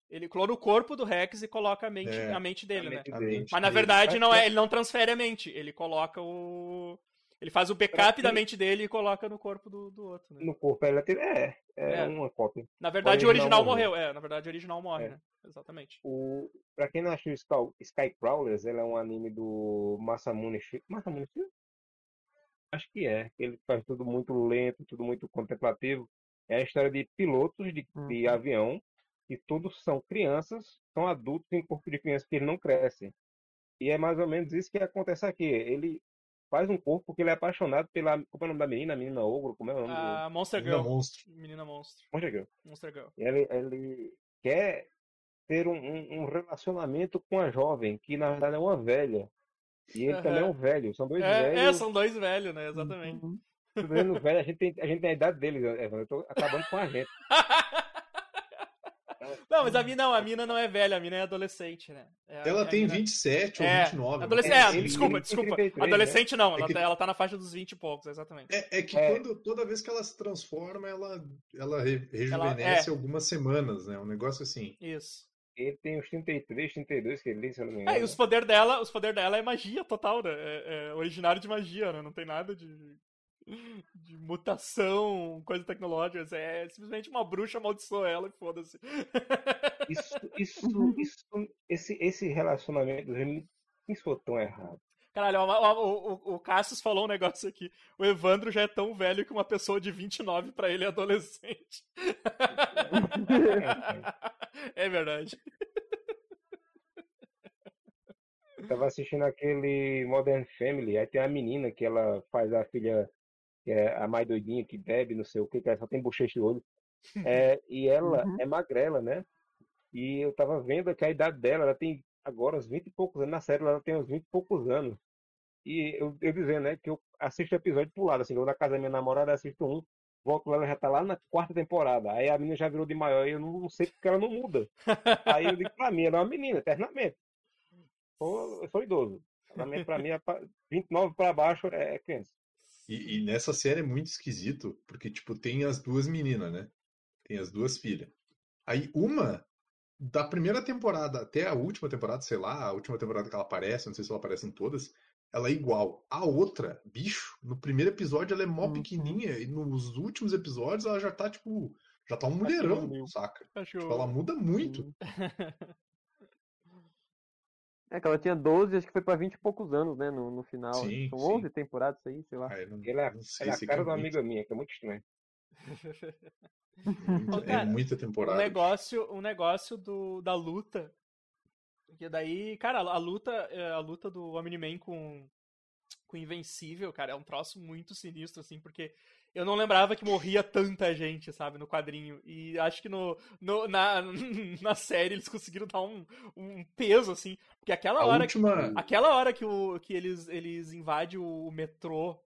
ele clona o corpo do Rex e coloca a mente, é, a mente dele, a mente né? Dele. Mas na verdade não é, ele não transfere a mente, ele coloca o. Ele faz o backup da mente dele e coloca no corpo do, do outro. Né? No corpo ela tem... é, é, é, uma cópia. Na verdade o original, o original morreu. morreu. É, na verdade o original morre, é. né? Exatamente. O... Pra quem não achou Sky, Skycrawlers, ele é um anime do Masamune Masamune Acho que é. Ele faz tudo muito lento, tudo muito contemplativo. É a história de pilotos de, uhum. de avião que todos são crianças, são adultos em corpo de criança que eles não crescem. E é mais ou menos isso que acontece aqui. Ele faz um corpo porque ele é apaixonado pela. Como é o nome da menina? Menina ogro? Como é o nome? A do... Monster Girl. Menina monstro. Menina monstro. Monster Girl. Monster Girl. Ele, ele quer ter um, um, relacionamento com a jovem, que na verdade é uma velha. E ele uhum. também é um velho. São dois é, velhos. É, são dois velhos, né? Exatamente. Uhum. velho, a gente, tem, a gente tem a idade deles, Evan. Eu tô acabando com a gente. Não, mas a mina não, a mina não é velha, a mina é adolescente, né? É, ela tem mina... 27 ou é, 29. Adolesc... É, ele, desculpa, ele desculpa. 33, adolescente né? não, ela, é que... Tá, ela tá na faixa dos 20 e poucos, exatamente. É, é que é. Quando, toda vez que ela se transforma, ela, ela rejuvenesce ela, é. algumas semanas, né? Um negócio assim. Isso. Ele tem uns 33, 32 que ele se eu não me engano. É, e os poderes dela, os poderes dela é magia total, né? É, é originário de magia, né? Não tem nada de de mutação, coisa tecnológica. É simplesmente uma bruxa amaldiçoou ela e foda-se. Isso, isso, isso, esse, esse relacionamento me soou tão errado. Caralho, o, o, o, Cassius falou um negócio aqui. O Evandro já é tão velho que uma pessoa de 29 para ele é adolescente. é verdade. Eu tava assistindo aquele Modern Family, aí tem a menina que ela faz a filha que é a mais doidinha, que bebe, não sei o que, que só tem bochecha e olho. É, e ela uhum. é magrela, né? E eu tava vendo que a idade dela, ela tem agora uns 20 e poucos anos, na série ela tem uns 20 e poucos anos. E eu, eu dizendo, né, que eu assisto episódio pulado, assim, eu na casa da minha namorada assisto um, volto lá, ela já tá lá na quarta temporada. Aí a menina já virou de maior e eu não, não sei porque ela não muda. Aí eu digo, pra mim, ela é uma menina, eternamente. Eu sou idoso. Pra mim, é 29 para baixo é criança. E, e, nessa série é muito esquisito, porque, tipo, tem as duas meninas, né? Tem as duas filhas. Aí uma, da primeira temporada até a última temporada, sei lá, a última temporada que ela aparece, não sei se ela aparece em todas, ela é igual. A outra, bicho, no primeiro episódio ela é mó uhum. pequenininha, e nos últimos episódios ela já tá, tipo, já tá um mulherão, saca? Tipo, ela muda muito. É que ela tinha 12, acho que foi pra 20 e poucos anos, né, no, no final. Sim, São sim. 11 temporadas isso aí, sei lá. Ah, não, ela, é, ela é a cara de uma amiga minha, que é muito estranho. é, é muita temporada. Um negócio, um negócio do, da luta. Que daí, cara, a luta, é, a luta do Omni-Man com, com Invencível, cara, é um troço muito sinistro, assim, porque eu não lembrava que morria tanta gente, sabe, no quadrinho. E acho que no, no na, na série eles conseguiram dar um, um peso, assim. Porque aquela a hora. Última... Que, aquela hora que, o, que eles, eles invadem o, metrô.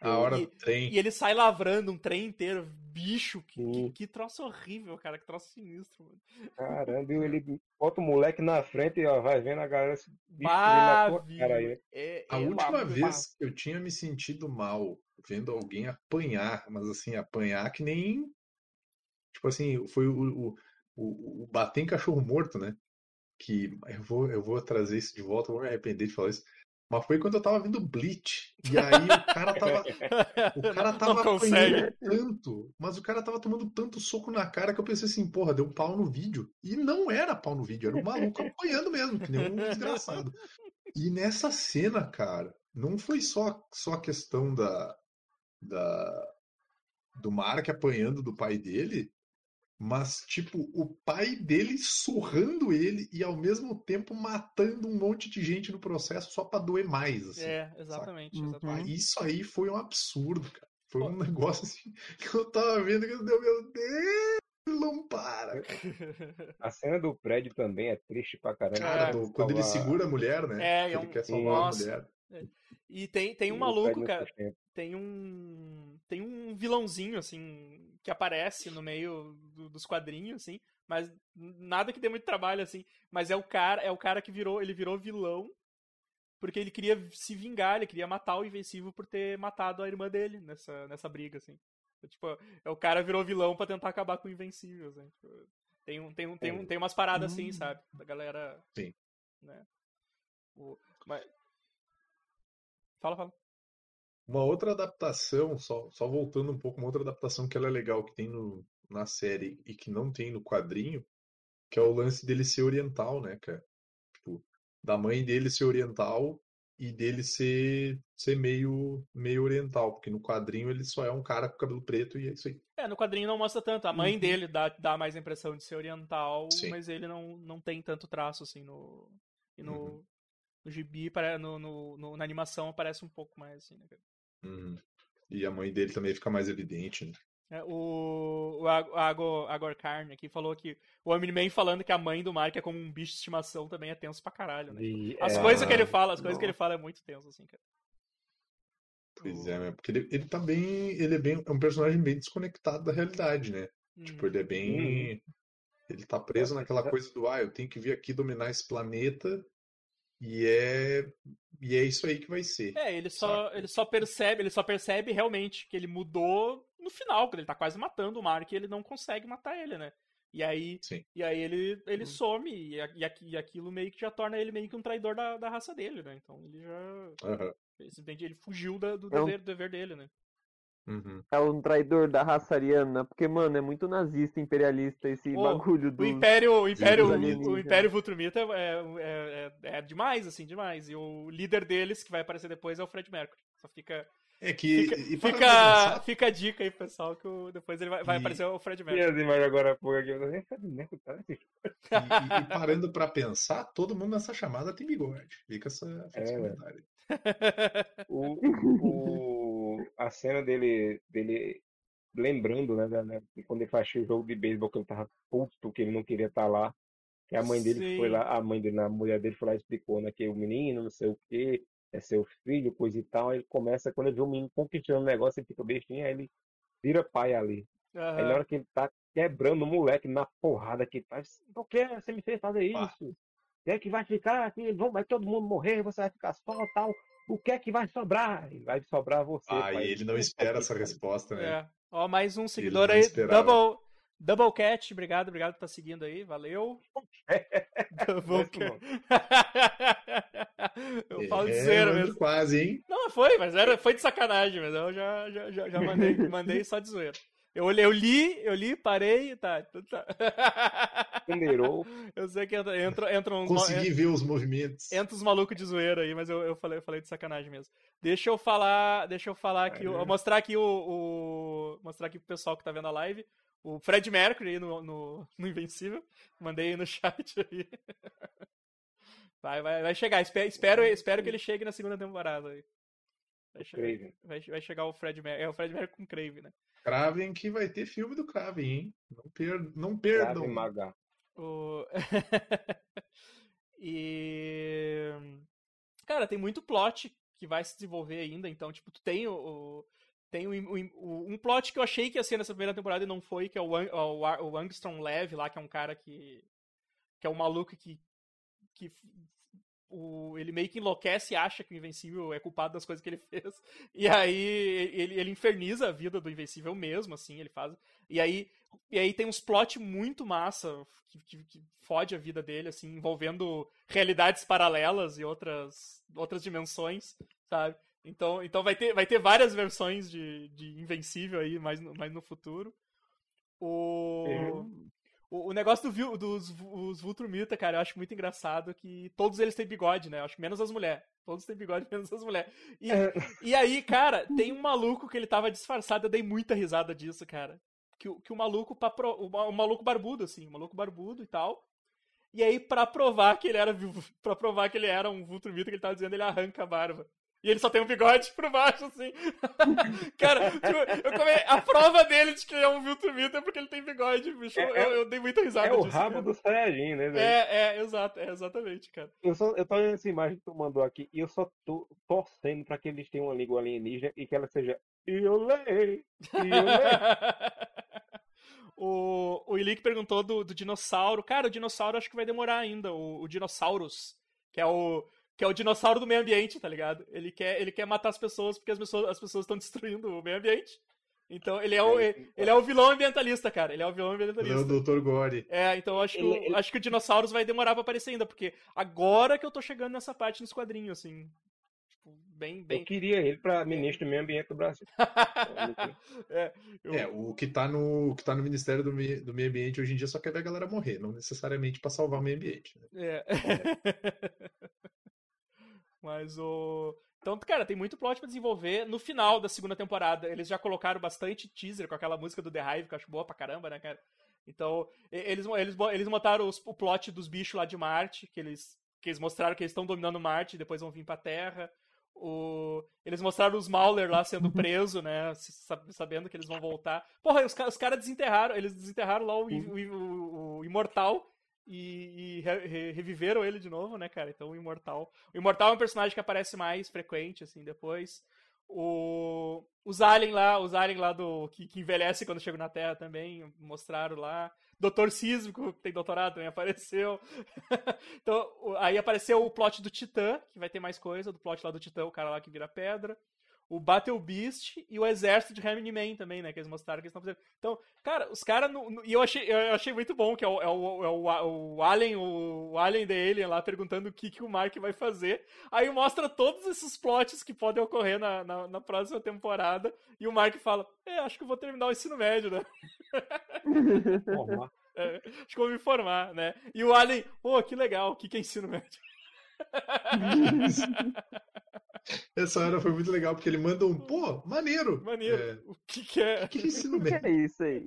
A hora e, do trem. E ele sai lavrando um trem inteiro. Bicho, que, que, que, troço horrível, cara. Que troço sinistro, mano. Caramba, ele bota o moleque na frente e ó, vai vendo a galera se bah, cara aí. É, a é última vez que eu tinha me sentido mal vendo alguém apanhar, mas assim, apanhar que nem. Tipo assim, foi o, o, o, o bater em cachorro morto, né? Que eu vou, eu vou trazer isso de volta, vou me arrepender de falar isso. Mas foi quando eu tava vendo Bleach. E aí o cara tava. o cara tava apanhando tanto. Mas o cara tava tomando tanto soco na cara que eu pensei assim, porra, deu um pau no vídeo. E não era pau no vídeo, era um maluco apanhando mesmo, que nem um desgraçado. E nessa cena, cara, não foi só, só a questão da, da, do Mark apanhando do pai dele, mas tipo o pai dele surrando ele e ao mesmo tempo matando um monte de gente no processo só para doer mais. Assim, é, exatamente, uhum. exatamente. Isso aí foi um absurdo, cara. Foi um negócio assim que eu tava vendo que eu deu, meu Deus, não para. A cena do prédio também é triste pra caramba. Cara, do, quando ele segura a mulher, né? É, é um... ele quer salvar a mulher. É. E tem, tem um maluco, cara. Tem um. Tem um vilãozinho, assim, que aparece no meio do, dos quadrinhos, assim. Mas nada que dê muito trabalho, assim. Mas é o cara, é o cara que virou. Ele virou vilão. Porque ele queria se vingar, ele queria matar o Invencível por ter matado a irmã dele nessa, nessa briga, assim. Tipo, é o cara virou vilão para tentar acabar com o Invencível, assim. Tipo, tem, um, tem, um, tem, um, tem umas paradas assim, hum. sabe? Da galera. Sim. Né? O, mas, Fala, fala. Uma outra adaptação, só, só voltando um pouco, uma outra adaptação que ela é legal, que tem no, na série e que não tem no quadrinho, que é o lance dele ser oriental, né, cara? Tipo, da mãe dele ser oriental e dele ser, ser meio, meio oriental, porque no quadrinho ele só é um cara com cabelo preto e é isso aí. É, no quadrinho não mostra tanto. A mãe uhum. dele dá, dá mais a impressão de ser oriental, Sim. mas ele não, não tem tanto traço assim no. E no, uhum no gibi, no, no, no, na animação aparece um pouco mais, assim, né, Uhum. E a mãe dele também fica mais evidente, né? É, o o Agor, Agor Carne aqui falou que o Omni-Man falando que a mãe do Mark é como um bicho de estimação também é tenso pra caralho, né? E, as é... coisas que ele fala, as coisas que ele fala é muito tenso, assim, cara. Pois é, porque ele, ele tá bem. Ele é bem. É um personagem bem desconectado da realidade, né? Hum. Tipo, ele é bem. Hum. Ele tá preso naquela coisa do ah, eu tenho que vir aqui dominar esse planeta e é e é isso aí que vai ser. É, ele só, ele só percebe, ele só percebe realmente que ele mudou no final, quando ele tá quase matando o Mark e ele não consegue matar ele, né? E aí, Sim. e aí ele, ele hum. some, e, e, aquilo meio que já torna ele meio que um traidor da, da raça dele, né? Então ele já. Uhum. Ele fugiu da, do, dever, do dever dele, né? Uhum. É um traidor da raça ariana, porque, mano, é muito nazista, imperialista esse bagulho do. O Império, o Império, o, o Império Vultrumita é, é, é, é, demais, assim, demais. E o líder deles, que vai aparecer depois, é o Fred Mercury. Só fica. É que. Fica, fica, fica, a dica aí, pessoal, que o, depois ele vai, vai aparecer o Fred Mercury. E agora, pô, aqui, eu Mercury, tá? E, e, e, parando pra pensar, todo mundo nessa chamada tem bigode. Fica essa, fica esse comentário. o, o a cena dele, dele lembrando, né, né, quando ele faz o jogo de beisebol que ele tava puto, que ele não queria estar tá lá. Que a mãe dele Sim. foi lá, a mãe dele, a mulher dele foi lá e explicou, né, que o menino, não sei o quê, é seu filho, coisa e tal. Aí ele começa, quando ele vê o menino conquistando o negócio, ele fica bestinho, aí ele vira pai ali. Uhum. Aí na hora que ele tá quebrando o moleque na porrada que faz, por que você me fez fazer isso? É que vai ficar aqui? Vai todo mundo morrer, você vai ficar só tal. O que é que vai sobrar? Vai sobrar você. Ah, pai. e ele não espera essa resposta, né? É. Ó, mais um seguidor aí. Double, Double Cat, obrigado, obrigado por estar tá seguindo aí, valeu. Double Cat. eu é, falo de zoeira mesmo. Quase, hein? Não, foi, mas era, foi de sacanagem, mas eu já, já, já, já mandei, mandei só de zoeira. Eu, eu li, eu li, parei, tá. tá. Ponderou. Eu sei que entra, entra, entra uns. Consegui ver os movimentos. Entra os malucos de zoeira aí, mas eu, eu, falei, eu falei de sacanagem mesmo. Deixa eu falar. Deixa eu falar aqui. É. mostrar aqui o, o, Mostrar aqui pro pessoal que tá vendo a live. O Fred Mercury no, no, no Invencível. Mandei aí no chat aí. Vai, vai, vai chegar. Espero, espero, espero que ele chegue na segunda temporada aí. Vai chegar, vai, vai chegar o Fred Mercury. É o Fred Mercury com Crave, né? Kraven que vai ter filme do Kraven, hein? Não, per... não perdam. Maga. O... e. Cara, tem muito plot que vai se desenvolver ainda, então, tipo, tu tem o. Tem um, um, um plot que eu achei que ia ser nessa primeira temporada e não foi, que é o, o, o Angstrom Lev lá, que é um cara que. que é um maluco que. que o, ele meio que enlouquece e acha que o Invencível é culpado das coisas que ele fez. E aí ele, ele inferniza a vida do Invencível mesmo, assim, ele faz. E aí, e aí tem uns plot muito massa que, que, que fode a vida dele, assim, envolvendo realidades paralelas e outras, outras dimensões, sabe? Então, então vai, ter, vai ter várias versões de, de Invencível aí mais mais no futuro. O... O, o negócio do, dos os Vultrumita, cara, eu acho muito engraçado que todos eles têm bigode, né? Eu acho menos as mulheres. Todos têm bigode, menos as mulheres. E, é. e aí, cara, tem um maluco que ele tava disfarçado, eu dei muita risada disso, cara. Que, que o maluco, pro, o, o maluco barbudo, assim, o maluco barbudo e tal. E aí, pra provar que ele era para provar que ele era um Vultrumita que ele tava dizendo, ele arranca a barba. E ele só tem um bigode por baixo, assim. cara, tipo, eu come... a prova dele de que é um Viltrumita é porque ele tem bigode, bicho. É, eu, eu, dei muita risada É o disso, rabo cara. do Saiyajin, né, velho? É, é, exato, é exatamente, cara. Eu, só, eu tô vendo essa imagem que tu mandou aqui e eu só tô torcendo pra que eles tenham uma língua alienígena e que ela seja Iolei, Iolei. o, o Ilik perguntou do, do dinossauro. Cara, o dinossauro acho que vai demorar ainda. O, o Dinossauros, que é o que é o dinossauro do meio ambiente, tá ligado? Ele quer, ele quer matar as pessoas porque as pessoas as pessoas estão destruindo o meio ambiente. Então ele é, o, ele, ele é o vilão ambientalista, cara. Ele é o vilão ambientalista. Ele é o Dr. Gore. É, então acho que, ele, ele... acho que o dinossauros vai demorar pra aparecer ainda, porque agora que eu tô chegando nessa parte nos quadrinhos, assim. Tipo, bem, bem. Eu queria ele pra ministro do meio ambiente do Brasil. é, eu... é, o que tá, no, o que tá no Ministério do, do Meio Ambiente hoje em dia só quer ver a galera morrer, não necessariamente pra salvar o meio ambiente. Né? É. Mas o. Então, cara, tem muito plot pra desenvolver. No final da segunda temporada, eles já colocaram bastante teaser com aquela música do The Hive, que eu acho boa pra caramba, né, cara? Então, eles, eles, eles montaram os, o plot dos bichos lá de Marte, que eles, que eles mostraram que eles estão dominando Marte e depois vão vir pra Terra. O... Eles mostraram os Mauler lá sendo preso, né? Sabendo que eles vão voltar. Porra, os, os caras desenterraram, eles desenterraram lá o, o, o, o Imortal e, e re, reviveram ele de novo, né, cara? Então o Imortal. O Imortal é um personagem que aparece mais frequente, assim, depois. O, os Alien lá, os Alien lá do. Que, que envelhece quando chegam na Terra também, mostraram lá. Doutor Sísmico, que tem doutorado, também apareceu. então, aí apareceu o plot do Titã, que vai ter mais coisa, do plot lá do Titã, o cara lá que vira pedra o Battle Beast e o exército de Remini Man também, né? Que eles mostraram que eles estão fazendo. Então, cara, os caras. E eu achei, eu achei muito bom que é o, é o, é o, o Alien, o, o Alien The Alien lá perguntando o que, que o Mark vai fazer. Aí mostra todos esses plots que podem ocorrer na, na, na próxima temporada. E o Mark fala: É, acho que eu vou terminar o ensino médio, né? é, acho que vou me formar, né? E o Alien, pô, oh, que legal, o que, que é ensino médio? Essa hora foi muito legal, porque ele manda um, pô, maneiro. Maneiro. É... O que, que é? O que, que, ensino que é isso aí?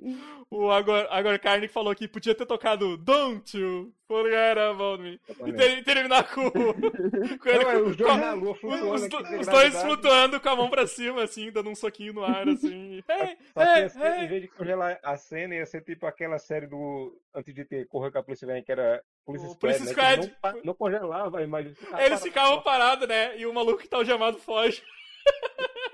O Agor, Agor Carnick falou que podia ter tocado Don't You Forget About Me. E ter, terminar com, com ele. Não, com, os dois, na lua, flutuando os, os dois flutuando com a mão pra cima, assim, dando um soquinho no ar, assim. Hey, hey, hey. Em vez de congelar a cena, ia ser tipo aquela série do. Antes de ter Corra com a Polícia Vem, que era Police O Squad, Police né, Squad. Não, não congelava, imagina. Eles ficavam parados, né? E o maluco que tá algemado foge.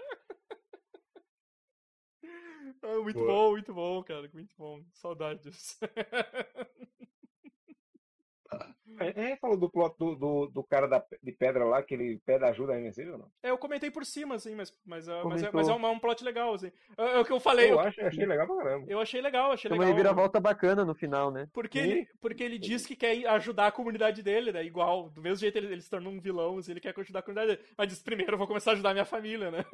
Ah, muito Boa. bom, muito bom, cara. Muito bom. Saudade disso. A gente falou do plot do, do, do cara da, de pedra lá, que ele pede ajuda a Invencível, não? É, eu comentei por cima, assim, mas, mas, é- mas, é, mas é, um, é um plot legal, assim. É, é o que eu falei. Eu Eu, acho, achei legal pra caramba. eu achei legal, achei Tem uma legal. reviravolta bacana no final, né? Porque Sim. ele, porque ele diz que quer ajudar a comunidade dele, né? Igual, do mesmo jeito ele, ele se tornou um vilão, assim, ele quer ajudar a comunidade dele. Mas diz, primeiro eu vou começar a ajudar a minha família, né?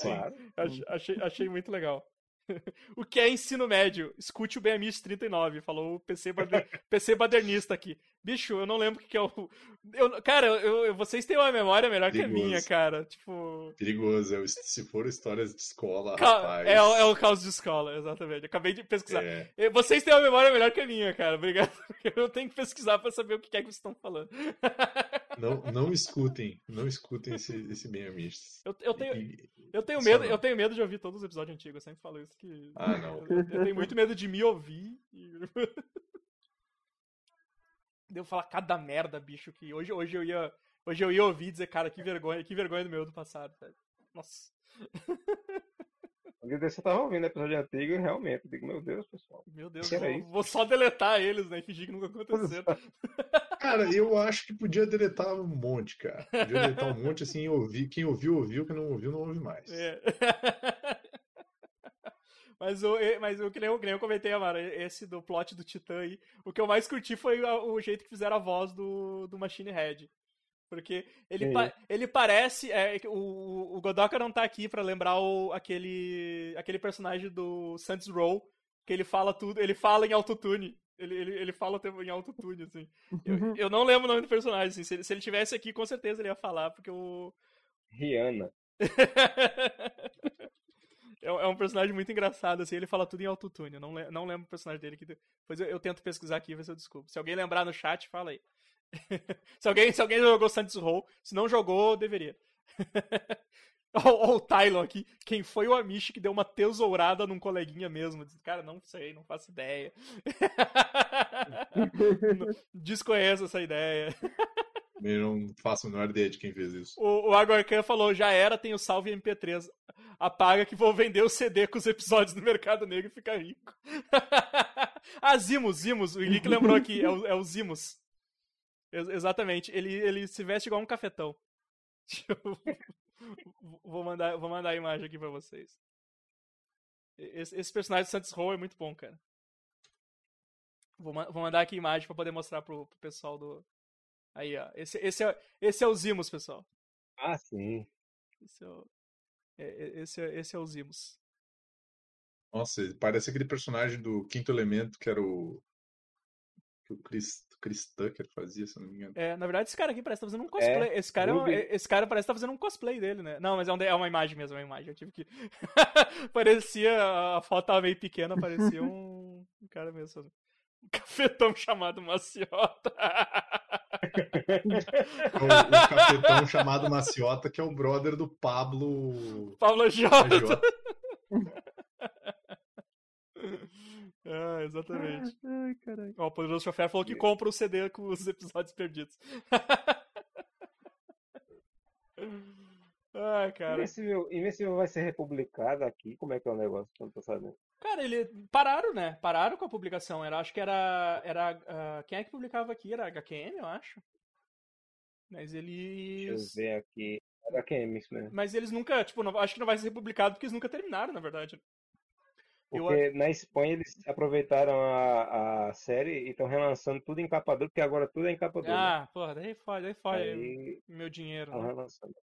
Claro. Ach- achei, achei muito legal. o que é ensino médio? Escute o BMX 39, falou o PC, bader- PC badernista aqui. Bicho, eu não lembro o que, é o. Eu, cara, eu, eu- vocês têm uma memória melhor que a Perigoso. minha, cara. Tipo. Perigoso, o- se for histórias de escola, ca- rapaz. É, o- é o caos de escola, exatamente. Acabei de pesquisar. É, Vocês têm uma memória melhor que a minha, cara. Obrigado. Eu tenho que pesquisar pra saber o que é que vocês estão falando. Não, não escutem, não escutem esse, esse BMX. Eu, eu tenho, E- eu, tenho medo, não. eu tenho medo de ouvir todos os episódios antigos. Eu sempre falo isso que. Ah, não. Eu, eu tenho muito medo de me ouvir. E... de eu falar cada merda, bicho, que hoje, hoje eu ia. Hoje eu ia ouvir dizer, cara, que vergonha, que vergonha do meu do passado, velho. Nossa, eu tava ouvindo episódio antigo e realmente, eu digo, meu Deus, pessoal. meu Deus, vou, vou só deletar eles, né? E fingir que nunca aconteceu. Cara, eu acho que podia deletar um monte, cara. Podia deletar um monte assim, ouvir. Quem ouviu, ouviu, quem não ouviu, não ouve mais. É. Mas o, mas o que nem eu, que nem eu comentei, Amara, esse do plot do Titã aí, o que eu mais curti foi o jeito que fizeram a voz do, do Machine Head. Porque ele, pa- ele parece. é, que o, o Godoka não tá aqui pra lembrar o, aquele, aquele personagem do Saints Row, que ele fala tudo, ele fala em autotune. Ele, ele, ele fala o tempo em autotune, assim. Eu, eu não lembro o nome do personagem, assim. Se ele, se ele tivesse aqui, com certeza ele ia falar, porque o. Rihanna. É é um personagem muito engraçado, assim, ele fala tudo em autotune. Eu não, não lembro o personagem dele. Que... Depois eu, eu tento pesquisar aqui e ver se eu desculpo. Se alguém lembrar no chat, fala aí. Se, alguém, se alguém jogou Santos Row, se não jogou, deveria. Olha o Tylon aqui. Quem foi o Amish que deu uma tesourada num coleguinha mesmo? Cara, não sei, não faço ideia. Desconheço essa ideia. Eu não faço a menor ideia de quem fez isso. O, o Agorcan falou, já era, tem o salve MP3. Apaga que vou vender o CD com os episódios do Mercado Negro e ficar rico. ah, Zimos, Zimos. O Henrique lembrou aqui, é o, é o Zimos. Ex- exatamente. Ele, ele se veste igual um cafetão. Eu- vou, mandar, vou mandar a imagem aqui pra vocês. Esse, esse personagem do Santos Row é muito bom, cara. Vou, ma- vou mandar aqui a imagem pra poder mostrar pro, pro pessoal do... Aí, ó. Esse, esse, é, esse é o Zimos, pessoal. Ah, sim. Esse é o, é- é- esse é, esse é o Zimos. Nossa, parece aquele personagem do Quinto Elemento que era o. que o Chris, Chris Tucker fazia, se não me engano. É, na verdade, esse cara aqui parece estar fazendo um cosplay. esse, cara é Ruby. esse cara parece estar fazendo um cosplay dele, né? Não, mas é, um é uma imagem mesmo, é uma imagem. Eu tive que. parecia. A foto tava meio pequena, parecia um, um cara mesmo. Um cafetão chamado Maciota. O, o capitão chamado Maciota, que é o brother do Pablo. Pablo Jota. Agiota. ah, exatamente. Ai, caralho. Ó, o Poderoso Chofer falou que compra o CD com os episódios perdidos. Ai, cara. Invencível, Invencível vai ser republicado aqui? Como é que é o negócio? Não tô sabendo. Cara, ele pararam, né? Pararam com a publicação. Era, acho que era, era ah, quem é que publicava aqui? Era HQM, eu acho. Mas Deixa eu eles, ver aqui. HQM, isso mesmo. mas eles nunca, tipo, não- acho que não vai ser republicado porque eles nunca terminaram, na verdade. Eu Porque na Espanha eles aproveitaram a, a série e estão relançando tudo em capa dura, porque agora tudo é em capa dura. Ah, porra, daí fode, daí fode Aí meu dinheiro. estão Né? relançando.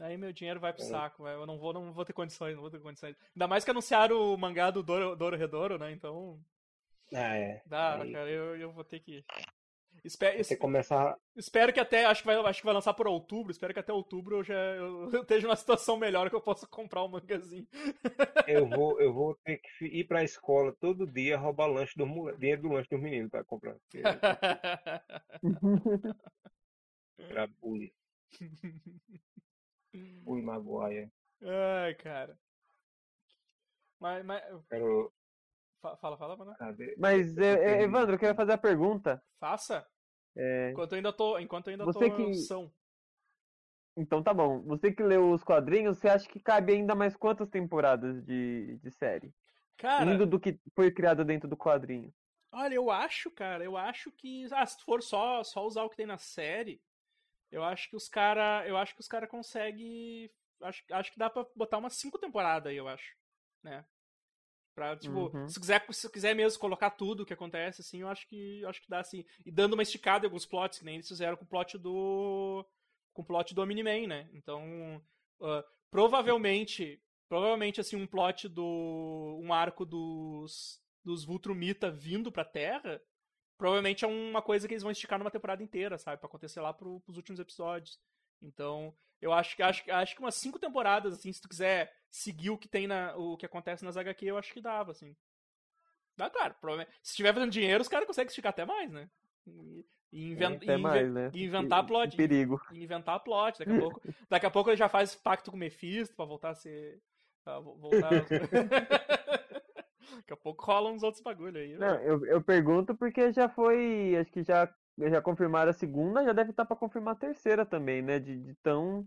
Aí meu dinheiro vai pro É. saco, velho. Eu não vou, não vou ter condições, não vou ter condições. Ainda mais que anunciaram o mangá do Doro, Doro Redouro, né? Então, Ah, é. dá, Aí cara, eu, eu vou ter que. Espe- Você começar. Espero que até, acho que, vai, acho que vai lançar por outubro, espero que até outubro eu já eu, eu esteja numa situação melhor que eu possa comprar um mangazinho. Eu vou, eu vou ter que ir pra escola todo dia roubar lanche do dinheiro do lanche dos meninos pra comprar. Porque Era bullying. Bullying Maguire. Ai, cara. Mas, mas Quero. Fala, fala, mano. Mas, é, Evandro, eu quero fazer a pergunta. Faça. É... Enquanto eu ainda tô, enquanto ainda você tô que... são. Então tá bom. Você que leu os quadrinhos, você acha que cabe ainda mais quantas temporadas de, de série? Cara. Indo do que foi criado dentro do quadrinho. Olha, eu acho, cara, eu acho que. Ah, se for só, só usar o que tem na série, eu acho que os cara. Eu acho que os cara conseguem. Acho, acho que dá pra botar umas cinco temporadas aí, eu acho. Né? Pra, tipo, Uhum. se, quiser, se quiser mesmo colocar tudo o que acontece, assim, eu acho que eu acho que dá assim. E dando uma esticada em alguns plots, que nem eles fizeram com o plot do. Com o plot do Omni-Man, né? Então. ah, provavelmente. Provavelmente, assim, um plot do. um arco dos. dos Vultrumita vindo pra Terra. Provavelmente é uma coisa que eles vão esticar numa temporada inteira, sabe? Pra acontecer lá pro, pros últimos episódios. Então, eu acho que acho, acho que umas cinco temporadas, assim, se tu quiser seguir o que tem na. o que acontece nas HQ, eu acho que dava, assim. Dá, claro, provavelmente. Se estiver fazendo dinheiro, os caras conseguem esticar até mais, né? E, e inven- É, até e inve- mais, né? e inventar plot. que perigo. E inventar plot. Daqui a pouco, daqui a pouco ele já faz pacto com o Mephisto pra voltar a ser. Pra vo- voltar. daqui a pouco rolam uns outros bagulho aí. Não, eu, eu pergunto porque já foi. Acho que já, já confirmaram a segunda, já deve estar pra confirmar a terceira também, né? De, de tão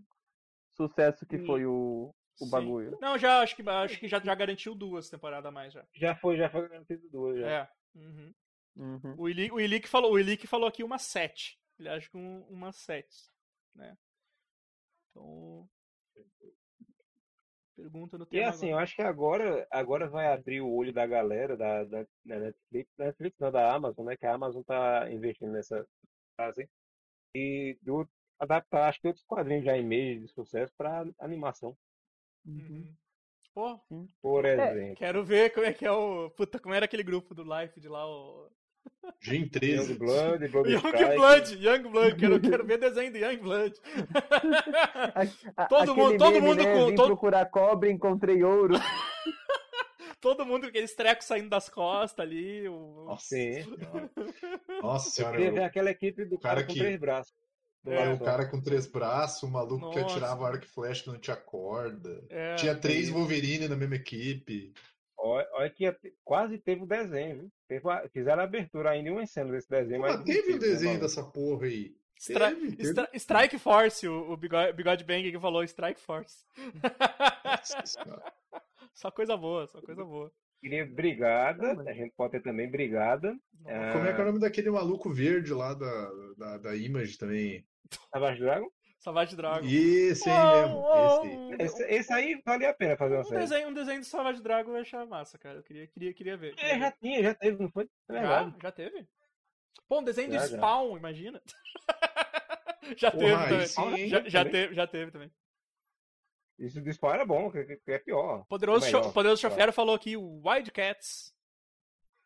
sucesso que Sim. foi o, o Sim. bagulho. Não, já acho que, acho que já, já garantiu duas temporadas a mais já. Já foi, já foi garantido duas. Já. É. Uhum. Uhum. O Ilick o Ilick falou, o Ilick falou aqui uma 7. Ele acha que um, uma 7. Né? Então. Pergunta no E tema. assim, eu agora. acho que agora, agora vai abrir o olho da galera da, da, da Netflix, da Netflix não, da Amazon, né? Que a Amazon tá investindo nessa fase. E do, adaptar, acho que outros quadrinhos já em meio de sucesso para animação, Uhum. Pô, por exemplo. quero ver como é que é o. Puta, como era aquele grupo do Life de lá, o. Gen Young 13. Blood, Blood Young. Blood, Young Blood, quero, quero ver desenho do Young Blood. A- Todo mundo- todo meme, mundo né? com- Vim todo- procurar cobre, encontrei ouro. Todo mundo com aqueles trecos saindo das costas ali. O... Nossa Sim. senhora. Nossa senhora. Teve eu- aquela equipe do cara cara com que- três braços. É, um só. cara com três braços, um maluco que Nossa. atirava arco e flecha que não tinha corda. É, Tinha três Wolverine na mesma equipe. Olha, que quase teve o desenho, viu? Teve a- fizeram a abertura ainda em uma cena desse desenho. Mas mas teve o né, desenho dessa porra aí. Stra- Teve, teve. Stra- Strike Force, o, o Bigode, Bigode Bang que falou Strike Force. Nossa só coisa boa, só coisa boa. Queria brigada, a gente pode ter também brigada. Ah, Como é que é o nome daquele maluco verde lá da, da, da Image também? Savage Dragon. Savage Dragon. Esse aí mesmo. oh, Esse aí. Esse, esse aí valia a pena fazer uma Um série. desenho, um desenho do Savage Dragon eu achava massa, cara. Eu queria, queria, queria ver. É, queria já ver. tinha, já teve, não foi? É Já? Já teve? Pô, um desenho do Já, já. Spawn, imagina. já Porra, teve também. sim? Já, já também. teve, já teve também. Isso do Spawn era bom, que, é pior. Poderoso, Melhor, Cho- Poderoso claro. Chofero falou aqui o Wildcats.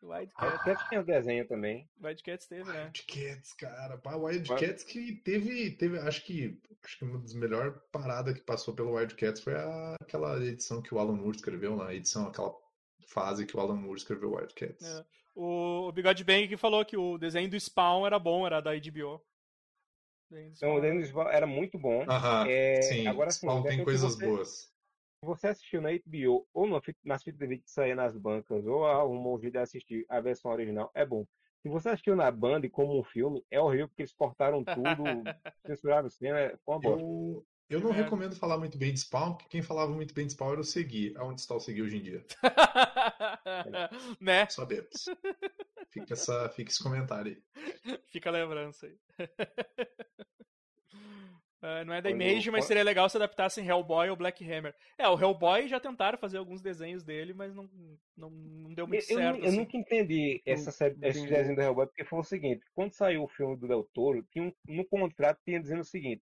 Wildcats, Até tinha desenho também. Wildcats teve, né? Wildcats, cara. Pá, Wildcats que teve, teve, acho que, acho que uma das melhores paradas que passou pelo Wildcats foi a- aquela edição que o Alan Moore escreveu lá, a edição, aquela fase que o Alan Moore escreveu Wildcats. É. O, o Bigode Bang que falou que o desenho do Spawn era bom, era da HBO. Então, o desenho do Spawn era muito bom. Aham, É, sim. agora sim, Spawn tem coisas você- boas. Se você assistiu na HBO ou na fita- nas fitas de vídeo que saía nas bancas, ou arrumou um vídeo e assistiu a versão original, é bom. Se você assistiu na Band como um filme, é horrível porque eles cortaram tudo, censuraram cena, é foi uma bosta. Eu, eu não merda. recomendo falar muito bem de Spawn, porque quem falava muito bem de Spawn era o Segui. Aonde está o Segui hoje em dia? né? Sabemos. Fica, essa, fica esse comentário aí. Fica a lembrança aí. Ah, não é da Image, mas seria legal se adaptassem Hellboy ou Black Hammer. É, o Hellboy já tentaram fazer alguns desenhos dele, mas não, não, não deu muito Eu, eu, certo. eu assim. nunca entendi essa série, esse desenho do Hellboy, porque foi o seguinte, quando saiu o filme do Del Toro, tinha um, no contrato tinha dizendo o seguinte,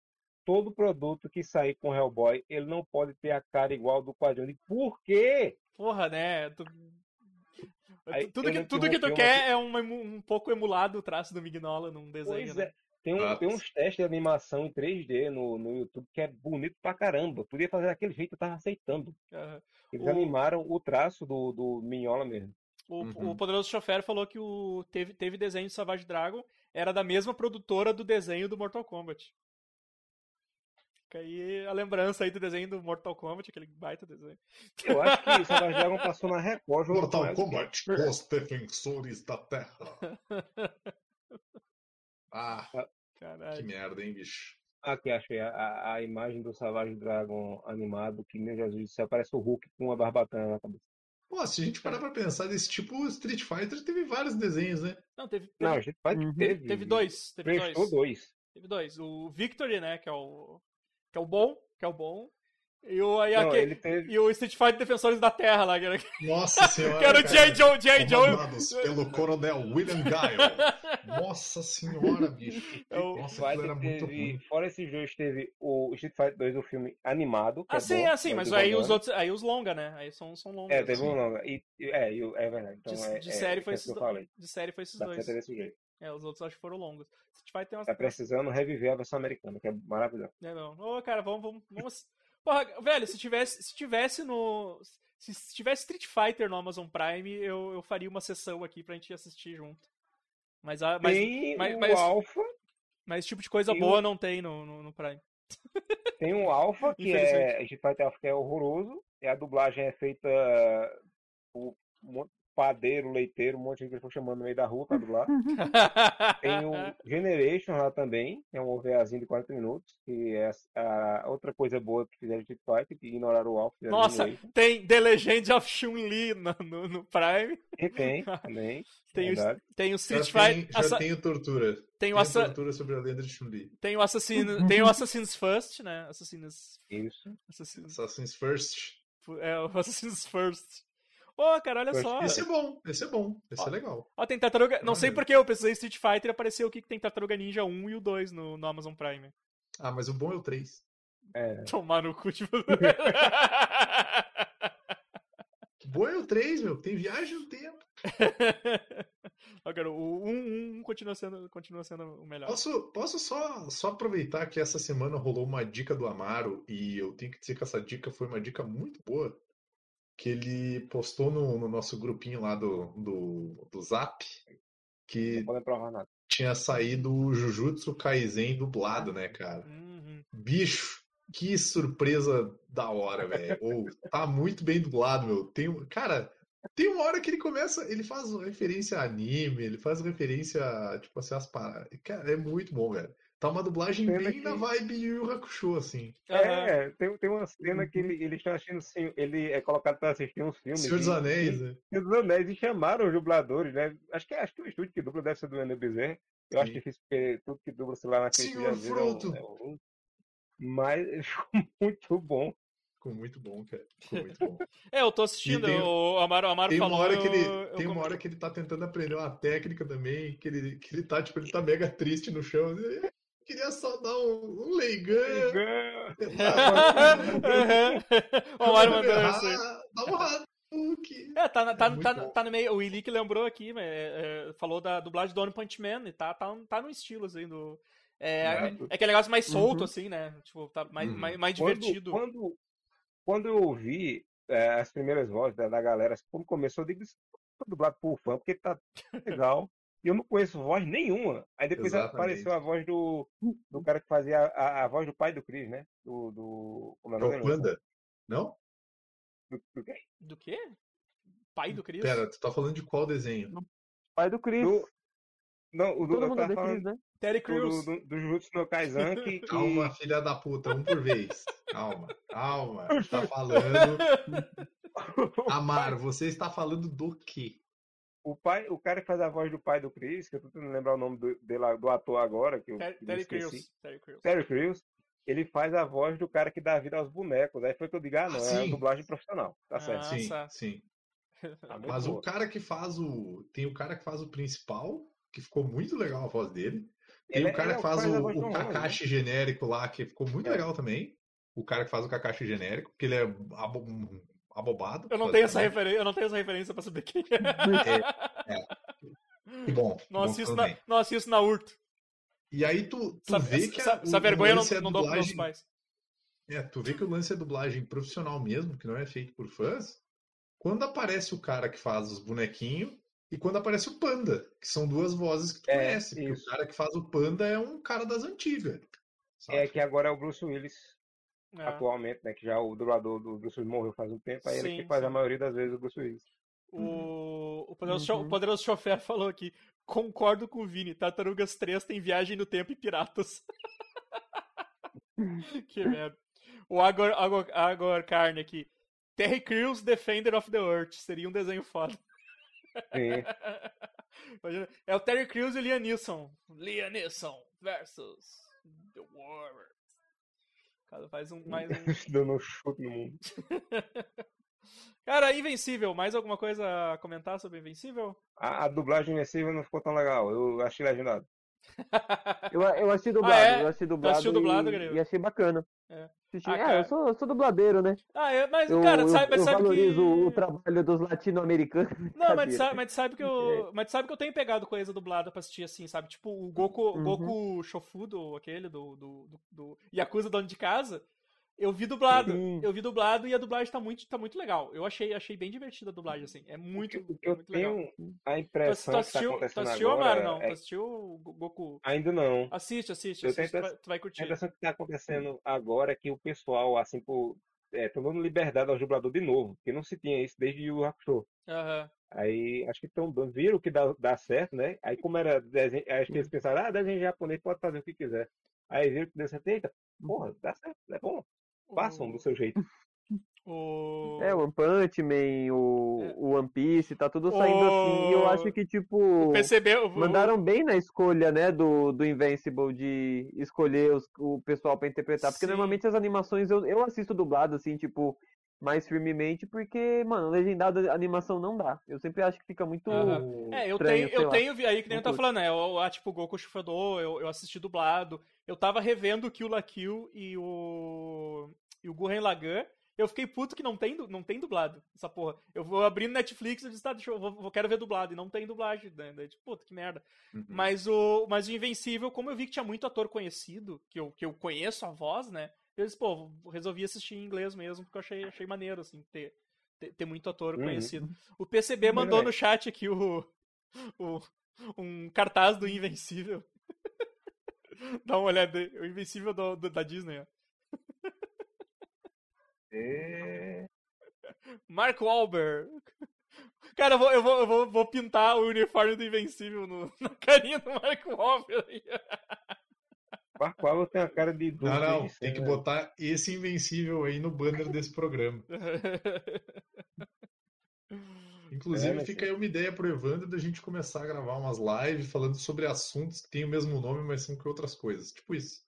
todo produto que sair com Hellboy, ele não pode ter a cara igual do quadrinho. Eu Por quê? Porra, né? Tu- Aí, tudo eu que, tudo que tu quer é um, um pouco emulado o traço do Mignola num desenho, Pois né? é. Tem, um- Ah, tem uns testes de animação em 3D no, no YouTube que é bonito pra caramba. Podia fazer daquele jeito, eu tava aceitando. Aham. Eles O- animaram o traço do, do Minhola mesmo. O, Uhum. o Poderoso Chofer falou que o, teve, teve desenho de Savage Dragon, era da mesma produtora do desenho do Mortal Kombat. Fica aí a lembrança aí do desenho do Mortal Kombat, aquele baita desenho. Eu acho que Savage Dragon passou na Record. Mortal Kombat, os defensores da Terra. Ah, Caralho. que merda, hein, bicho. Aqui, achei a, a imagem do Savage Dragon animado, que, meu Jesus do céu, parece o Hulk com uma barbatana na cabeça. Pô, se a gente parar pra pensar desse tipo, Street Fighter teve vários desenhos, né? Não, teve. teve... Não, Street Fighter uhum. teve. Teve dois. Teve dois. dois. Teve dois. O Victory, né, que é o. Que é o bom, que é o bom. E o, aí, Não, aquele, teve... e o Street Fighter Defensores da Terra lá. Que era... Nossa senhora. que era o G.I. Joe. G.I. Joe. pelo coronel William Guile. Nossa senhora, bicho. É o Nossa, era teve, muito ruim. Fora esses dois, teve o Street Fighter 2, o filme animado. ah, é sim, bom, assim, mas aí os outros. Aí os longa, né? Aí são, são longos. É, teve um longa. E, é, é verdade. Então, de, é, de série é, foi esses dois. De série foi esses Dá dois. É, os outros acho que foram longos. Street Fighter tem umas... Tá precisando reviver a versão americana, que é maravilhosa. É, não. Ô, cara, vamos, vamos, vamos. Porra, velho, se tivesse, se tivesse no. Se tivesse Street Fighter no Amazon Prime, eu, eu faria uma sessão aqui pra gente assistir junto. Mas, a, mas, tem mas, o mas, Alpha. Mas esse tipo de coisa boa o... não tem no, no, no, Prime. Tem o Alpha, que é. Street Fighter Alpha que é horroroso. E a dublagem é feita por padeiro, leiteiro, um monte de gente que eles chamando no meio da rua pra dublar. Tem o Generation lá também, que é um OVAzinho de 40 minutos, que é a outra coisa boa que fizeram de Street Fighter, que ignoraram o Alpha. Nossa, tem The Legend of Chun-Li no, no, no, Prime. E tem, também. tem, o, tem o Street já Fighter... Tem, já tem tortura. Tem, tem o assa... tortura sobre a lenda de Chun-Li. Tem o Assassin's... tem o Assassin's First, né? Assassin's... Isso. Assassin's, Assassin's First. É, o Assassin's First. Ô, oh, cara, olha só. Esse é bom, esse é bom, esse ó, é legal. Ó, tem Tartaruga. Não sei porque eu pesquisei Street Fighter e apareceu aqui que tem Tartaruga Ninja 1 e o 2 no, no Amazon Prime. Ah, mas o bom é o 3. É. Tomar no cu, tipo. o bom é o 3, meu. Tem viagem no tempo. Agora, o 1, 1 continua, sendo, continua sendo o melhor. Posso, posso só, só aproveitar que essa semana rolou uma dica do Amaro e eu tenho que dizer que essa dica foi uma dica muito boa que ele postou no, no, nosso grupinho lá do, do, do Zap que tinha saído o Jujutsu Kaisen dublado, né, cara? Uhum. Bicho, que surpresa da hora, velho. Ou tá muito bem dublado, meu. Tem, cara, tem uma hora que ele começa, ele faz referência a anime, ele faz referência, tipo assim, as paradas. Cara, é muito bom, velho. Tá uma dublagem cena bem que... na vibe Yu Yu Hakusho, assim. É, tem, tem uma cena que ele, eles estão assistindo, assim, ele é colocado pra assistir uns filmes. Senhor dos Anéis, né? Senhor dos Anéis, e chamaram os dubladores, né? Acho que, acho que o estúdio que dubla deve ser do Bezerra. Eu Sim. acho difícil porque tudo que dubla, sei lá, naquele Senhor Frodo! É um... Mas ficou muito bom. Ficou muito bom, cara. Ficou muito bom. é, eu tô assistindo. Tem, o Amaro, Amaro tem falou. Uma hora que ele, eu, tem uma hora que ele tá tentando aprender uma técnica também, que ele, que ele tá, tipo, ele tá mega triste no chão. Queria só dar um, um leigão. o mandou isso. Dá um Hadouken. É, tá, tá, é tá, tá, no meio. O Ilick lembrou aqui, é, é, falou da dublagem do One Punch Man e tá, tá, tá no estilo, assim, do. É, é, é aquele negócio mais solto, uhum. assim, né? Tipo, tá mais, uhum. mais, mais divertido. Quando, quando, quando eu ouvi é, as primeiras vozes da, da galera, assim, quando começou, eu digo, isso foi dublado por fã, porque tá legal. E eu não conheço voz nenhuma. Aí depois Exatamente. apareceu a voz do, do cara que fazia a, a voz do pai do Chris, né? Do. do como é o nome? Não? Do, do quê? Do quê? Pai do Chris? Pera, tu tá falando de qual desenho? Pai do Chris. Do... Não, o do, Todo mundo tá. Chris, né? Terry Crews. Do, do, do Jujutsu no Kaizan que, que... Calma, filha da puta, um por vez. Calma, calma. Tá falando... Amar, você está falando do quê? O pai, o cara que faz a voz do pai do Chris, que eu tô tentando lembrar o nome do, dele, do ator agora, que eu Terry Crews. Terry Crews. Terry Crews. Ele faz a voz do cara que dá vida aos bonecos. Aí foi que eu digo, ah, não, ah, é a dublagem profissional. Tá certo. Sim, sim. Tá Mas boa. o cara que faz o. Tem o cara que faz o principal, que ficou muito legal a voz dele. Tem ele, o cara que faz, faz o, o Kakashi né? genérico lá, que ficou muito é. legal também. O cara que faz o Kakashi genérico, porque ele é abobado. Eu não tenho essa referência, eu não tenho essa referência pra saber quem é. é, é. Que bom. Não assisto, na, não assisto na Urto. E aí tu, tu essa, vê que essa, a, essa vergonha não, não dou pros meus pais. É, tu vê que o lance é dublagem profissional mesmo, que não é feito por fãs. Quando aparece o cara que faz os bonequinhos e quando aparece o Panda, que são duas vozes que tu é, conhece. Porque o cara que faz o Panda é um cara das antigas. Sabe? É que agora é o Bruce Willis é. atualmente, né? Que já o dublador do Bruce Willis morreu faz um tempo, aí sim, ele que faz sim. a maioria das vezes o Bruce Willis. O, o poderoso, uhum. poderoso chofer falou aqui. Concordo com o Vini. Tartarugas 3 tem viagem no tempo e piratas. que merda. O Agor, Agor, Agor Carne aqui. Terry Crews, Defender of the Earth. Seria um desenho foda. Sim. é o Terry Crews e o Liam Neeson. Liam Neeson versus The Warrior. Cara, faz um mais um. Dando um chute no mundo. Cara, Invencível, mais alguma coisa a comentar sobre Invencível? A, a dublagem Invencível não ficou tão legal, eu achei legendado. eu, eu achei dublado, ah, é? eu achei dublado, dublado e, e, achei bacana. É. Ah, é, eu sou, eu sou dubladeiro, né? Ah, é, mas, eu, cara, sabe, mas eu sabe valorizo que... o trabalho dos latino-americanos. Não, mas sabe, mas sabe que eu. Mas sabe que eu tenho pegado coisa dublada pra assistir assim, sabe? Tipo, o Goku, uhum. Goku Shofudo, aquele do, do, do, do Yakuza Dono de Casa. Eu vi dublado. Sim. Eu vi dublado e a dublagem tá muito, tá muito legal. Eu achei, achei bem divertida a dublagem, assim. É muito, o que eu muito legal. a impressão tu, tu assistiu, que tá tu assistiu, agora... Amaro, não? É... Tu assistiu Goku? Ainda não. Assiste, assiste. Eu assiste tenho tu, vai, curtir. A impressão que tá acontecendo agora é que o pessoal, assim, por... É, tô dando liberdade ao dublador de novo, porque não se tinha isso desde o Hakusho. Uhum. Aí acho que estão viram que dá, dá certo, né? Aí como era desenho, acho que eles pensaram, ah, desenho japonês pode fazer o que quiser. Aí viram que deu certo, eita, porra, dá certo, é bom. Façam do seu jeito. O... É, o One Punch Man, o, é. o One Piece, tá tudo saindo o... assim. E eu acho que, tipo. Percebeu? Mandaram bem na escolha, né, do, do Invincible de escolher os, o pessoal para interpretar. Porque Sim. normalmente as animações eu, eu assisto dublado, assim, tipo, mais firmemente, porque, mano, legendado animação não dá. Eu sempre acho que fica muito. Uhum. É, eu estranho, tenho, eu lá. tenho aí que nem eu tá falando, né? Eu, eu, tipo, Goku Shifador, eu, eu assisti dublado. Eu tava revendo o Kill la Kill e o. e o Gurren Lagann. Eu fiquei puto que não tem, não tem dublado essa porra. Eu vou abrir no Netflix e disse, tá, deixa eu, vou, vou, quero ver dublado. E não tem dublagem, né? Daí, tipo, puta, que merda. Uhum. Mas, o, mas o Invencível, como eu vi que tinha muito ator conhecido, que eu, que eu conheço a voz, né? Eu disse, pô, resolvi assistir em inglês mesmo, porque eu achei, achei maneiro, assim, ter, ter, ter muito ator uhum. conhecido. O PCB mandou no chat aqui o, o, um cartaz do Invencível. Dá uma olhada, o Invencível do, do, da Disney, ó. É... Mark Wahlberg. Cara, eu vou, eu vou, eu vou, vou pintar o uniforme do Invencível no, na carinha do Mark Wahlberg. Marco tem a cara de Não, não, tem que botar esse invencível aí no banner desse programa. Inclusive, é, fica aí uma ideia pro Evandro da gente começar a gravar umas lives falando sobre assuntos que têm o mesmo nome, mas são que outras coisas. Tipo isso.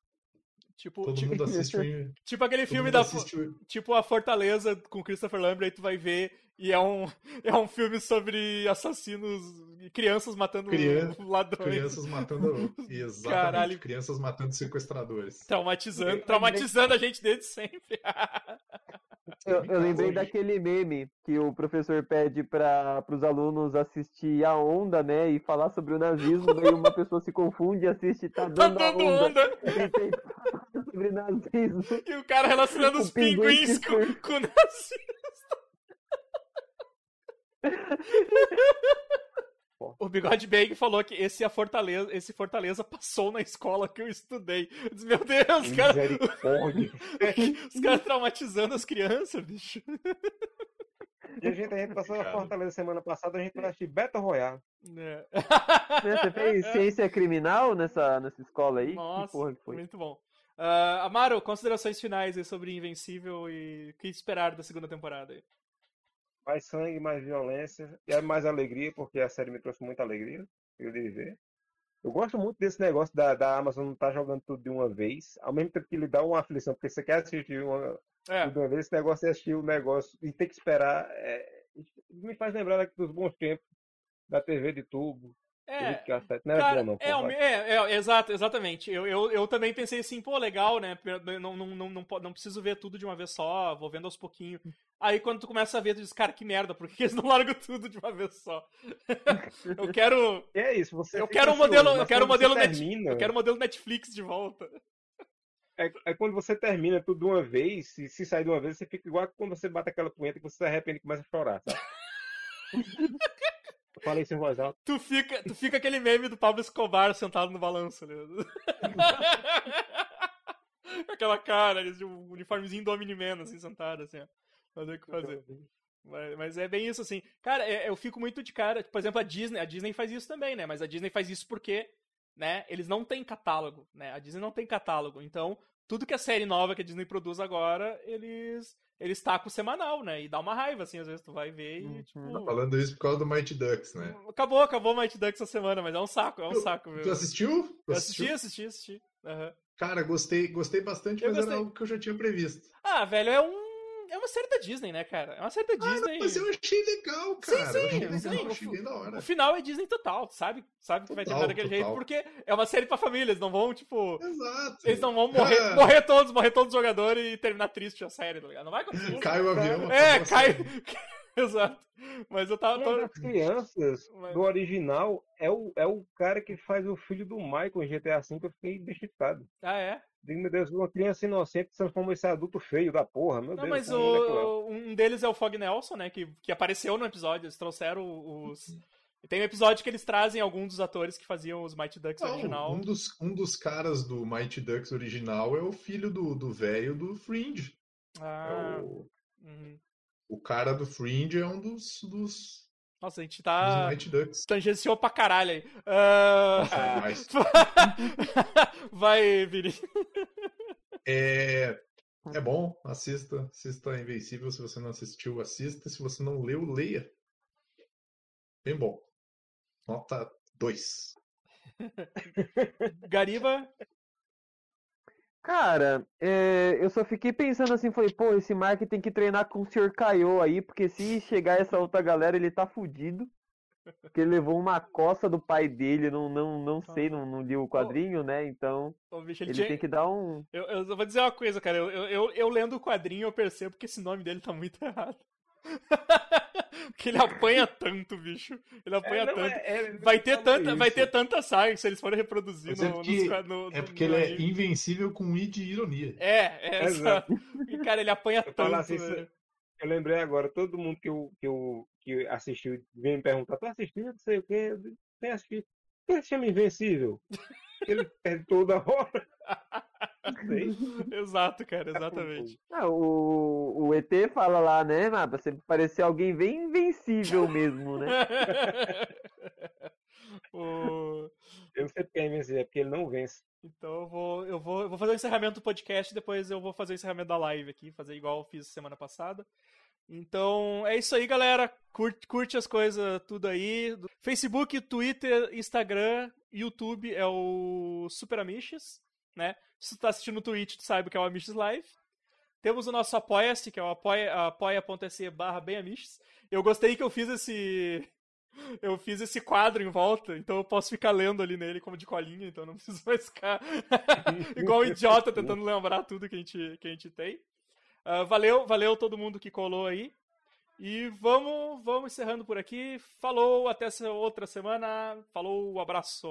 Tipo, Todo tipo, mundo assiste o... tipo aquele filme da o... tipo a Fortaleza com Christopher Lambert, aí tu vai ver e é um é um filme sobre assassinos e crianças matando Crian... ladrões. Crianças matando exatamente, Caralho. crianças matando sequestradores. Traumatizando, traumatizando a gente desde sempre. Eu, eu, lembrei daquele meme que o professor pede para os alunos assistir a onda, né? E falar sobre o nazismo, daí uma pessoa se confunde e assiste tá, tá dando, tá dando onda. onda. sobre nazismo. E o cara relacionando os pinguins com, com o nazismo. O Bigode Bang falou que esse, a Fortaleza, esse Fortaleza passou na escola que eu estudei. Eu disse, meu Deus, cara. Os caras traumatizando as crianças, bicho. E a gente, a gente passou na Fortaleza semana passada, a gente vai assistir Battle Royale. É. Você fez ciência criminal nessa, nessa escola aí? Nossa, que porra que foi? muito bom. Uh, Amaro, considerações finais aí sobre Invencível e o que esperar da segunda temporada aí? Mais sangue, mais violência e é mais alegria, porque a série me trouxe muita alegria, eu de ver. Eu gosto muito desse negócio da, da Amazon não estar tá jogando tudo de uma vez, ao mesmo tempo que lhe dá uma aflição, porque você quer assistir uma, é. tudo de uma vez, esse negócio é assistir o negócio e ter que esperar. É, me faz lembrar dos bons tempos da TV de tubo, é, não é cara, bom, não, é, é, é, exato, exatamente. Eu, eu, eu também pensei assim, pô, legal, né? Não, não, não, não, não preciso ver tudo de uma vez só, vou vendo aos pouquinhos. Aí quando tu começa a ver, tu diz, cara, que merda, por que eles não largam tudo de uma vez só? eu quero. É isso, você. Eu quero um modelo. Eu quero um modelo, termina... eu quero um modelo Netflix de volta. É, é, quando você termina tudo de uma vez, se, se sair de uma vez, você fica igual quando você bate aquela punheta que você se arrepende e começa a chorar, sabe? Falei isso em voz alta. Tu fica, tu fica aquele meme do Pablo Escobar sentado no balanço, né? Aquela cara, eles um uniformezinho do Omni-Man, assim, sentado, assim, ó. Fazer o que fazer. Mas, mas, é bem isso, assim. Cara, é, eu fico muito de cara. Por exemplo, a Disney, a Disney faz isso também, né? Mas a Disney faz isso porque, né, eles não têm catálogo, né? A Disney não tem catálogo. Então, tudo que é série nova que a Disney produz agora, eles eles tacam semanal, né? E dá uma raiva, assim, às vezes tu vai ver e, uhum. tipo... Tá falando isso por causa do Mighty Ducks, né? Acabou, acabou o Mighty Ducks essa semana, mas é um saco, é um tu, saco, viu? Tu assistiu? Eu assisti, assisti, assisti. Uhum. Cara, gostei, gostei bastante, eu mas gostei. era algo que eu já tinha previsto. Ah, velho, é um é uma série da Disney, né, cara? É uma série da Disney. Ah, mas eu achei legal, cara. Sim, sim, eu achei legal, sim. achei bem da hora. O final é Disney total, sabe? Sabe que vai terminar daquele jeito, porque é uma série pra família, eles não vão, tipo. Exato. Eles não vão morrer, ah. morrer todos, morrer todos os jogadores e terminar triste a série, tá ligado? Não vai acontecer. Cai o avião. É, cai. Exato. Mas eu tava. Uma das crianças Mas... do original é o, é o cara que faz o filho do Michael em GTA V, eu fiquei destitutado. Ah, é? Digo, meu Deus, uma criança inocente transforma esse adulto feio da porra. Meu não, Deus, mas o, um deles é o Fog Nelson, né? Que, que apareceu no episódio. Eles trouxeram os. Tem um episódio que eles trazem alguns dos atores que faziam os Mighty Ducks não, original. Um dos, um dos caras do Mighty Ducks original é o filho do velho do, do Fringe. Ah. É o, uhum. O cara do Fringe é um dos, dos nossa, a gente tá. Tangenciou pra caralho aí. Uh... Ah, mas... Vai, Vini. É... é bom, assista. Assista Invencível. Se você não assistiu, assista. Se você não leu, leia. Bem bom. Nota 2. Gariba. Cara, é, eu só fiquei pensando assim, falei, pô, esse Mark tem que treinar com o Sr. Kaiô aí, porque se chegar essa outra galera, ele tá fudido. Porque ele levou uma coça do pai dele, não, não, não sei, não, não li o quadrinho, né? Então. bicho, ele, ele tinha... tem que dar um. Eu, eu, vou dizer uma coisa, cara. Eu, eu, eu lendo o quadrinho, eu percebo que esse nome dele tá muito errado. Porque ele apanha tanto, bicho. Ele é, apanha é, tanto. É, é, vai, ter tanta, vai ter tanta saga se eles forem reproduzir no, porque, no, no, É porque no ele é invencível com i de ironia. É, é. Exato. E, cara, ele apanha eu tanto. Assim, eu lembrei agora, todo mundo que, eu, que, eu, que assistiu vem me perguntar: tu assistiu? Não sei o quê. Tem assistido. Por que chama Invencível? Ele perde toda hora. Exato, cara, exatamente. Ah, o, o ET fala lá, né, Mapa? Você parecer alguém bem invencível mesmo, né? o... Eu não sei porque é invencível, é porque ele não vence. Então eu vou, eu vou, eu vou fazer o encerramento do podcast, depois eu vou fazer o encerramento da live aqui, fazer igual eu fiz semana passada. Então é isso aí, galera. Curte, curte as coisas tudo aí. Facebook, Twitter, Instagram, YouTube é o Super Amiches, né? Se tu tá assistindo no Twitch, tu sabe que é o Amiches Live. Temos o nosso Apoia-se, que é o apoia.se apoia barra Eu gostei que eu fiz esse. Eu fiz esse quadro em volta, então eu posso ficar lendo ali nele como de colinha, então não preciso mais ficar igual um idiota tentando lembrar tudo que a gente, que a gente tem. Uh, valeu, valeu todo mundo que colou aí. E vamos, vamos encerrando por aqui. Falou, até outra semana. Falou, abraço.